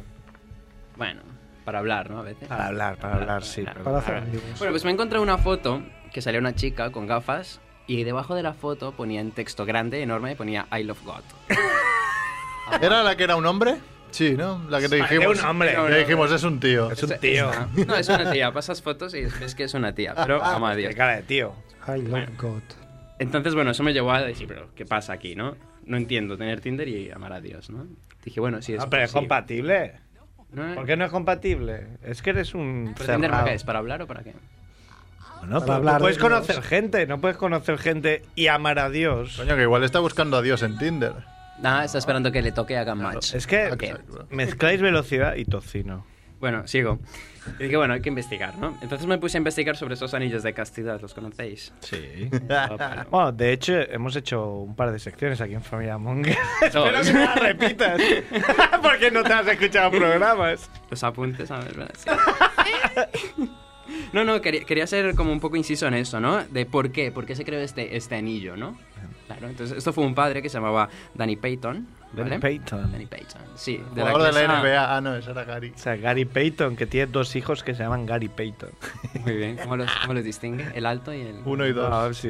J: Bueno, para hablar, ¿no? A veces.
A: Para hablar, para hablar, sí.
J: hablar.
A: perdón.
D: Para hacer amigos.
J: Bueno, pues me encontré una foto que salía una chica con gafas y debajo de la foto ponía en texto grande, enorme, ponía I love God.
B: ¿Era la que era un hombre? Sí, ¿no? La que te dijimos.
A: un hombre.
B: que dijimos, es un tío.
A: Es un tío.
J: No, es una tía. Pasas fotos y ves que es una tía, pero ama a Dios.
A: Qué cara de tío.
D: I love God.
J: Entonces, bueno, eso me llevó a decir, pero ¿qué pasa aquí, no? No entiendo tener Tinder y amar a Dios, ¿no? Dije, bueno, sí, es
A: No, pero es compatible.
J: ¿No?
A: ¿Por qué no es compatible? Es que eres un
J: ¿Pero Tinder
A: cerrado.
J: para qué es? ¿Para hablar o para qué?
A: Bueno,
D: Para
A: pero
D: hablar
A: tú puedes
D: Dios.
A: conocer gente, no puedes conocer gente y amar a Dios.
B: Coño, que igual está buscando a Dios en Tinder.
J: Nada, está esperando que le toque y hagan match.
A: Es que
J: Ok.
A: mezcláis velocidad y tocino.
J: Bueno, sigo. Y dije, bueno, hay que investigar, ¿no? Entonces me puse a investigar sobre esos anillos de castidad, ¿los conocéis?
A: Sí.
J: Bueno.
A: Bueno, de hecho, hemos hecho un par de secciones aquí en Familia Monger.
J: No.
A: Espero que no las repitas. Porque no te has escuchado programas.
J: Los apuntes, a ver, ¿verdad? Sí. No, no, quería, quería ser como un poco inciso en eso, ¿no? De por qué, por qué se creó este, este anillo, ¿no? Claro, entonces esto fue un padre que se llamaba Danny Payton. ¿Vale?
A: Danny Payton.
J: Danny Payton, sí.
B: Jugador de la
J: iglesia-
B: NBA. Ah, no, esa era Gary.
A: O sea, Gary Payton, que tiene dos hijos que se llaman Gary Payton.
J: Muy bien, ¿cómo los, cómo los distingue? El alto y el...
B: Uno y dos.
A: Ah, sí.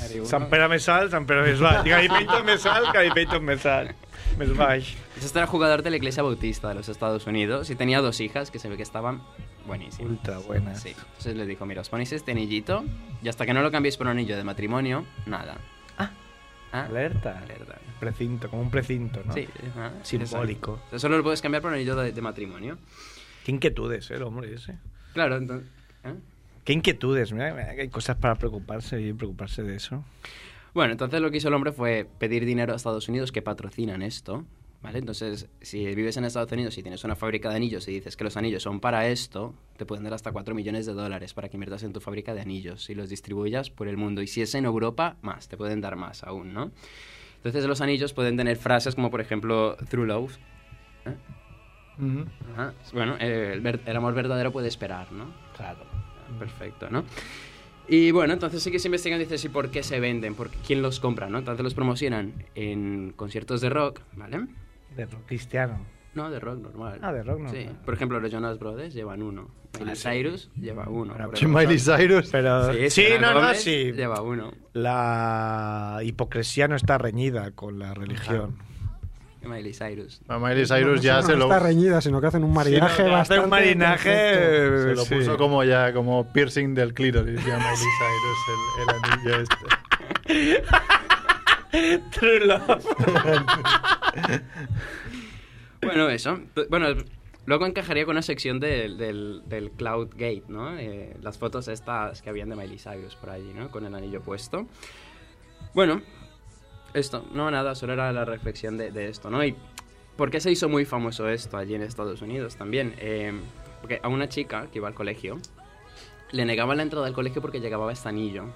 J: Gary.
A: San Pere me sal, San Pere me sal. Gary Payton me sal, Gary Payton me sal. Me smash.
J: Pues Este era jugador de la iglesia bautista de los Estados Unidos y tenía dos hijas que se ve que estaban buenísimas.
A: Ultra buena.
J: Sí. Entonces le dijo, mira, os ponéis este anillito y hasta que no lo cambiéis por un anillo de matrimonio, nada. Ah. Ah.
A: Alerta.
J: Alerta.
A: Precinto, como un precinto, ¿no?
J: Sí, ajá,
A: Simbólico.
J: exacto. Solo lo puedes cambiar por un anillo de, de matrimonio.
A: Qué inquietudes, ¿eh, el hombre ese.
J: Claro, entonces... ¿eh?
A: Qué inquietudes, mira, hay cosas para preocuparse y preocuparse de eso.
J: Bueno, entonces lo que hizo el hombre fue pedir dinero a Estados Unidos que patrocinan esto, ¿vale? Entonces, si vives en Estados Unidos y tienes una fábrica de anillos y dices que los anillos son para esto, te pueden dar hasta 4 millones de dólares para que inviertas en tu fábrica de anillos y los distribuyas por el mundo. Y si es en Europa, más, te pueden dar más aún, ¿no? Entonces los anillos pueden tener frases como, por ejemplo, Through Love. ¿eh? Ajá. Bueno, eh, el, amor verdadero puede esperar, ¿no?
A: Claro.
J: Perfecto, ¿no? Y bueno, entonces sí que se investigan, dices, ¿y por qué se venden? ¿Por qué- ¿Quién los compra, no? Entonces los promocionan en conciertos de rock, ¿vale?
A: De rock cristiano.
J: No, de rock normal.
A: Ah, de rock normal.
J: Sí. Por ejemplo, los Jonas Brothers llevan uno. Miley Cyrus lleva uno.
B: Sí,
J: ejemplo.
B: Miley Cyrus.
A: Pero
J: Sí,
A: sí, no, no, sí.
J: Lleva uno.
A: La hipocresía no está reñida con la religión.
J: Miley Cyrus.
B: A Miley Cyrus ya
D: no,
B: se
D: no
B: lo,
D: está reñida, sino que hacen un maridaje
A: Sí, no, que hace
D: bastante.
A: un marinaje,
D: perfecto.
B: se lo
A: sí.
B: puso como ya como piercing del clítoris ya Miley Cyrus el, el anillo este.
A: True Love.
J: Bueno, eso. Bueno, luego encajaría con una sección del, del, Cloud Gate, ¿no? Eh, las fotos estas que habían de Miley Cyrus por allí, ¿no? Con el anillo puesto. Bueno, esto, no nada, solo era la reflexión de, esto, ¿no? Y ¿por qué se hizo muy famoso esto allí en Estados Unidos también? Eh, porque a una chica que iba al colegio le negaban la entrada al colegio porque llevaba este anillo.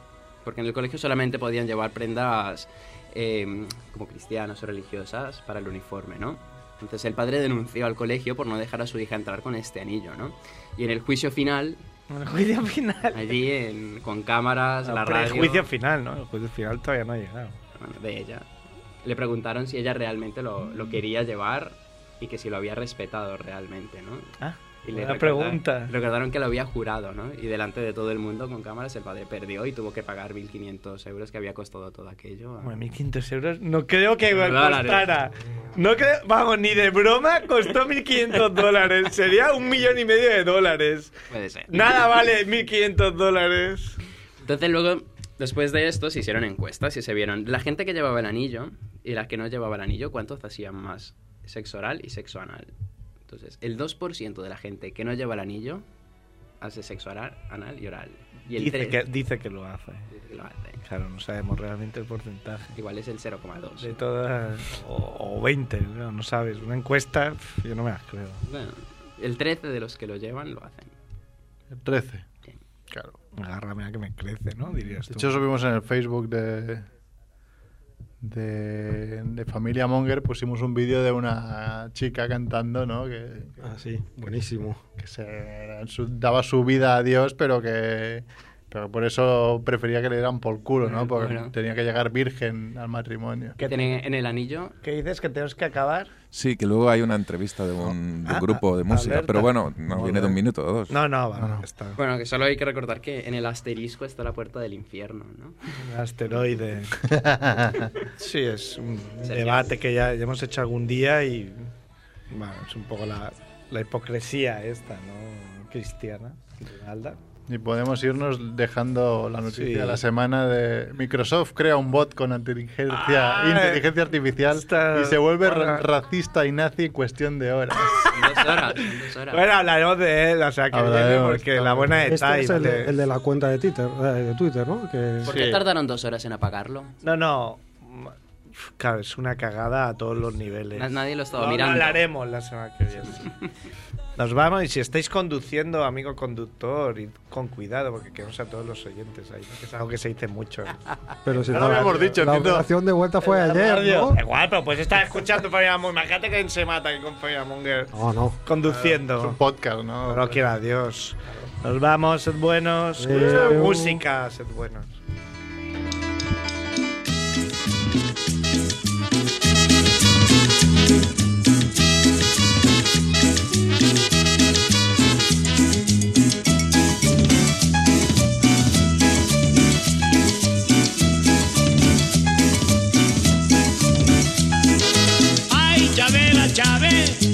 J: Porque en el colegio solamente podían llevar prendas eh, como cristianas o religiosas para el uniforme, ¿no? Entonces el padre denunció al colegio por no dejar a su hija entrar con este anillo, ¿no? Y en el juicio final,
A: El juicio final.
J: allí en- con cámaras, la
A: Pero el
J: radio
A: juicio final, ¿no? El juicio final todavía no ha llegado.
J: bueno, de ella, le preguntaron si ella realmente lo, lo quería llevar y que si lo había respetado realmente, ¿no?
A: Ah,
J: Y le
A: pregunta.
J: Recordaron que lo había jurado, ¿no? Y delante de todo el mundo con cámaras el padre perdió y tuvo que pagar 1.500 euros que había costado todo aquello. a-
A: Bueno, 1.500 euros. No creo que
J: Dólares.
A: costara. No creo, vamos, ni de broma costó 1.500 dólares. Sería un millón y medio de dólares.
J: Puede ser.
A: Nada vale 1.500 dólares.
J: Entonces luego, después de esto, se hicieron encuestas y se vieron la gente que llevaba el anillo y la que no llevaba el anillo, ¿cuántos hacían más sexo oral y sexo anal? Entonces, el 2% de la gente que no lleva el anillo hace sexo oral, anal y oral. Y el
A: Dice
J: 3
A: que, dice que lo hace.
J: dice que lo hace.
A: Claro, no sabemos realmente el porcentaje.
J: Igual es el 0,2.
A: De todas. O, o 20, no, no sabes. Una encuesta, yo no me las creo.
J: Bueno, el 13 de los que lo llevan lo hacen.
B: El 13.
A: Claro. Agárrame a que me crece, ¿no? Dirías
B: De
A: tú.
B: hecho, subimos en el Facebook de, de, de Familia Monger, pusimos un vídeo de una chica cantando, ¿no? Que,
D: Ah, sí, buenísimo.
B: que se daba su vida a Dios, pero que pero por eso prefería que le dieran por culo, ¿no? Porque
J: Bueno.
B: tenía que llegar virgen al matrimonio.
J: Que tiene en el anillo
A: ¿Qué dices? ¿Que tenemos que acabar?
E: Sí, que luego hay una entrevista de un, de un
A: Ah,
E: grupo de música,
A: alerta.
E: pero bueno, no
A: Muy
E: viene de un
A: bien.
E: minuto o dos.
A: No, no, está.
J: Bueno, que solo hay que recordar que en el asterisco está la puerta del infierno, ¿no?
A: Un asteroide. sí, es un
J: Sería-
A: debate que ya, ya hemos hecho algún día y. Bueno, es un poco la, la hipocresía esta, ¿no? Cristiana. de Alda.
B: Y podemos irnos dejando la noticia
A: Sí.
B: de la semana de Microsoft crea un bot con inteligencia,
A: Ah,
B: inteligencia artificial y se vuelve ra- racista y nazi en cuestión de horas.
J: En dos horas, en dos horas.
A: Bueno, hablaremos de él, o sea, que viene porque la buena de
D: Este es
A: Type,
D: el de, el de la cuenta de Twitter, eh, de Twitter ¿no? Que,
J: ¿Por
A: Sí.
J: qué tardaron dos horas en apagarlo?
A: No, no. Claro, es una cagada a todos los niveles.
J: Na- nadie lo estaba
A: No,
J: mirando.
A: hablaremos la semana que viene. Nos vamos y si estáis conduciendo, amigo conductor, y con cuidado porque queremos a todos los oyentes ahí, que es algo que se dice mucho.
D: pero si la,
B: lo habíamos dicho,
D: la
B: entiendo.
D: operación de vuelta fue ayer, ¿no?
A: Igual, pero pues estar escuchando Fabia Monger. Imagínate que se mata aquí con Fabia Monger
D: No, no.
B: Es
A: conduciendo.
B: un podcast, ¿no?
A: No quiera Dios. Nos vamos, sed buenos. Música, sed buenos.
K: Chávez,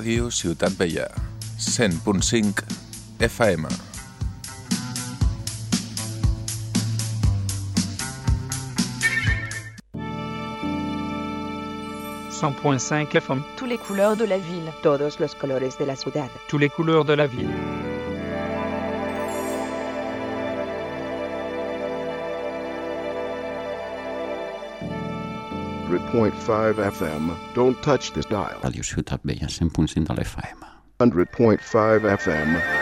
E: Ràdio Ciutat Vella, 100.5 FM.
L: FM.
M: Tous les couleurs de la ville. Todos los colores de la ciudad.
L: Tous les couleurs de la ville.
N: Point five FM. Don't touch this dial.
O: Ràdio Ciutat Vella, 100.5 de l'FM.
N: 100.5 FM.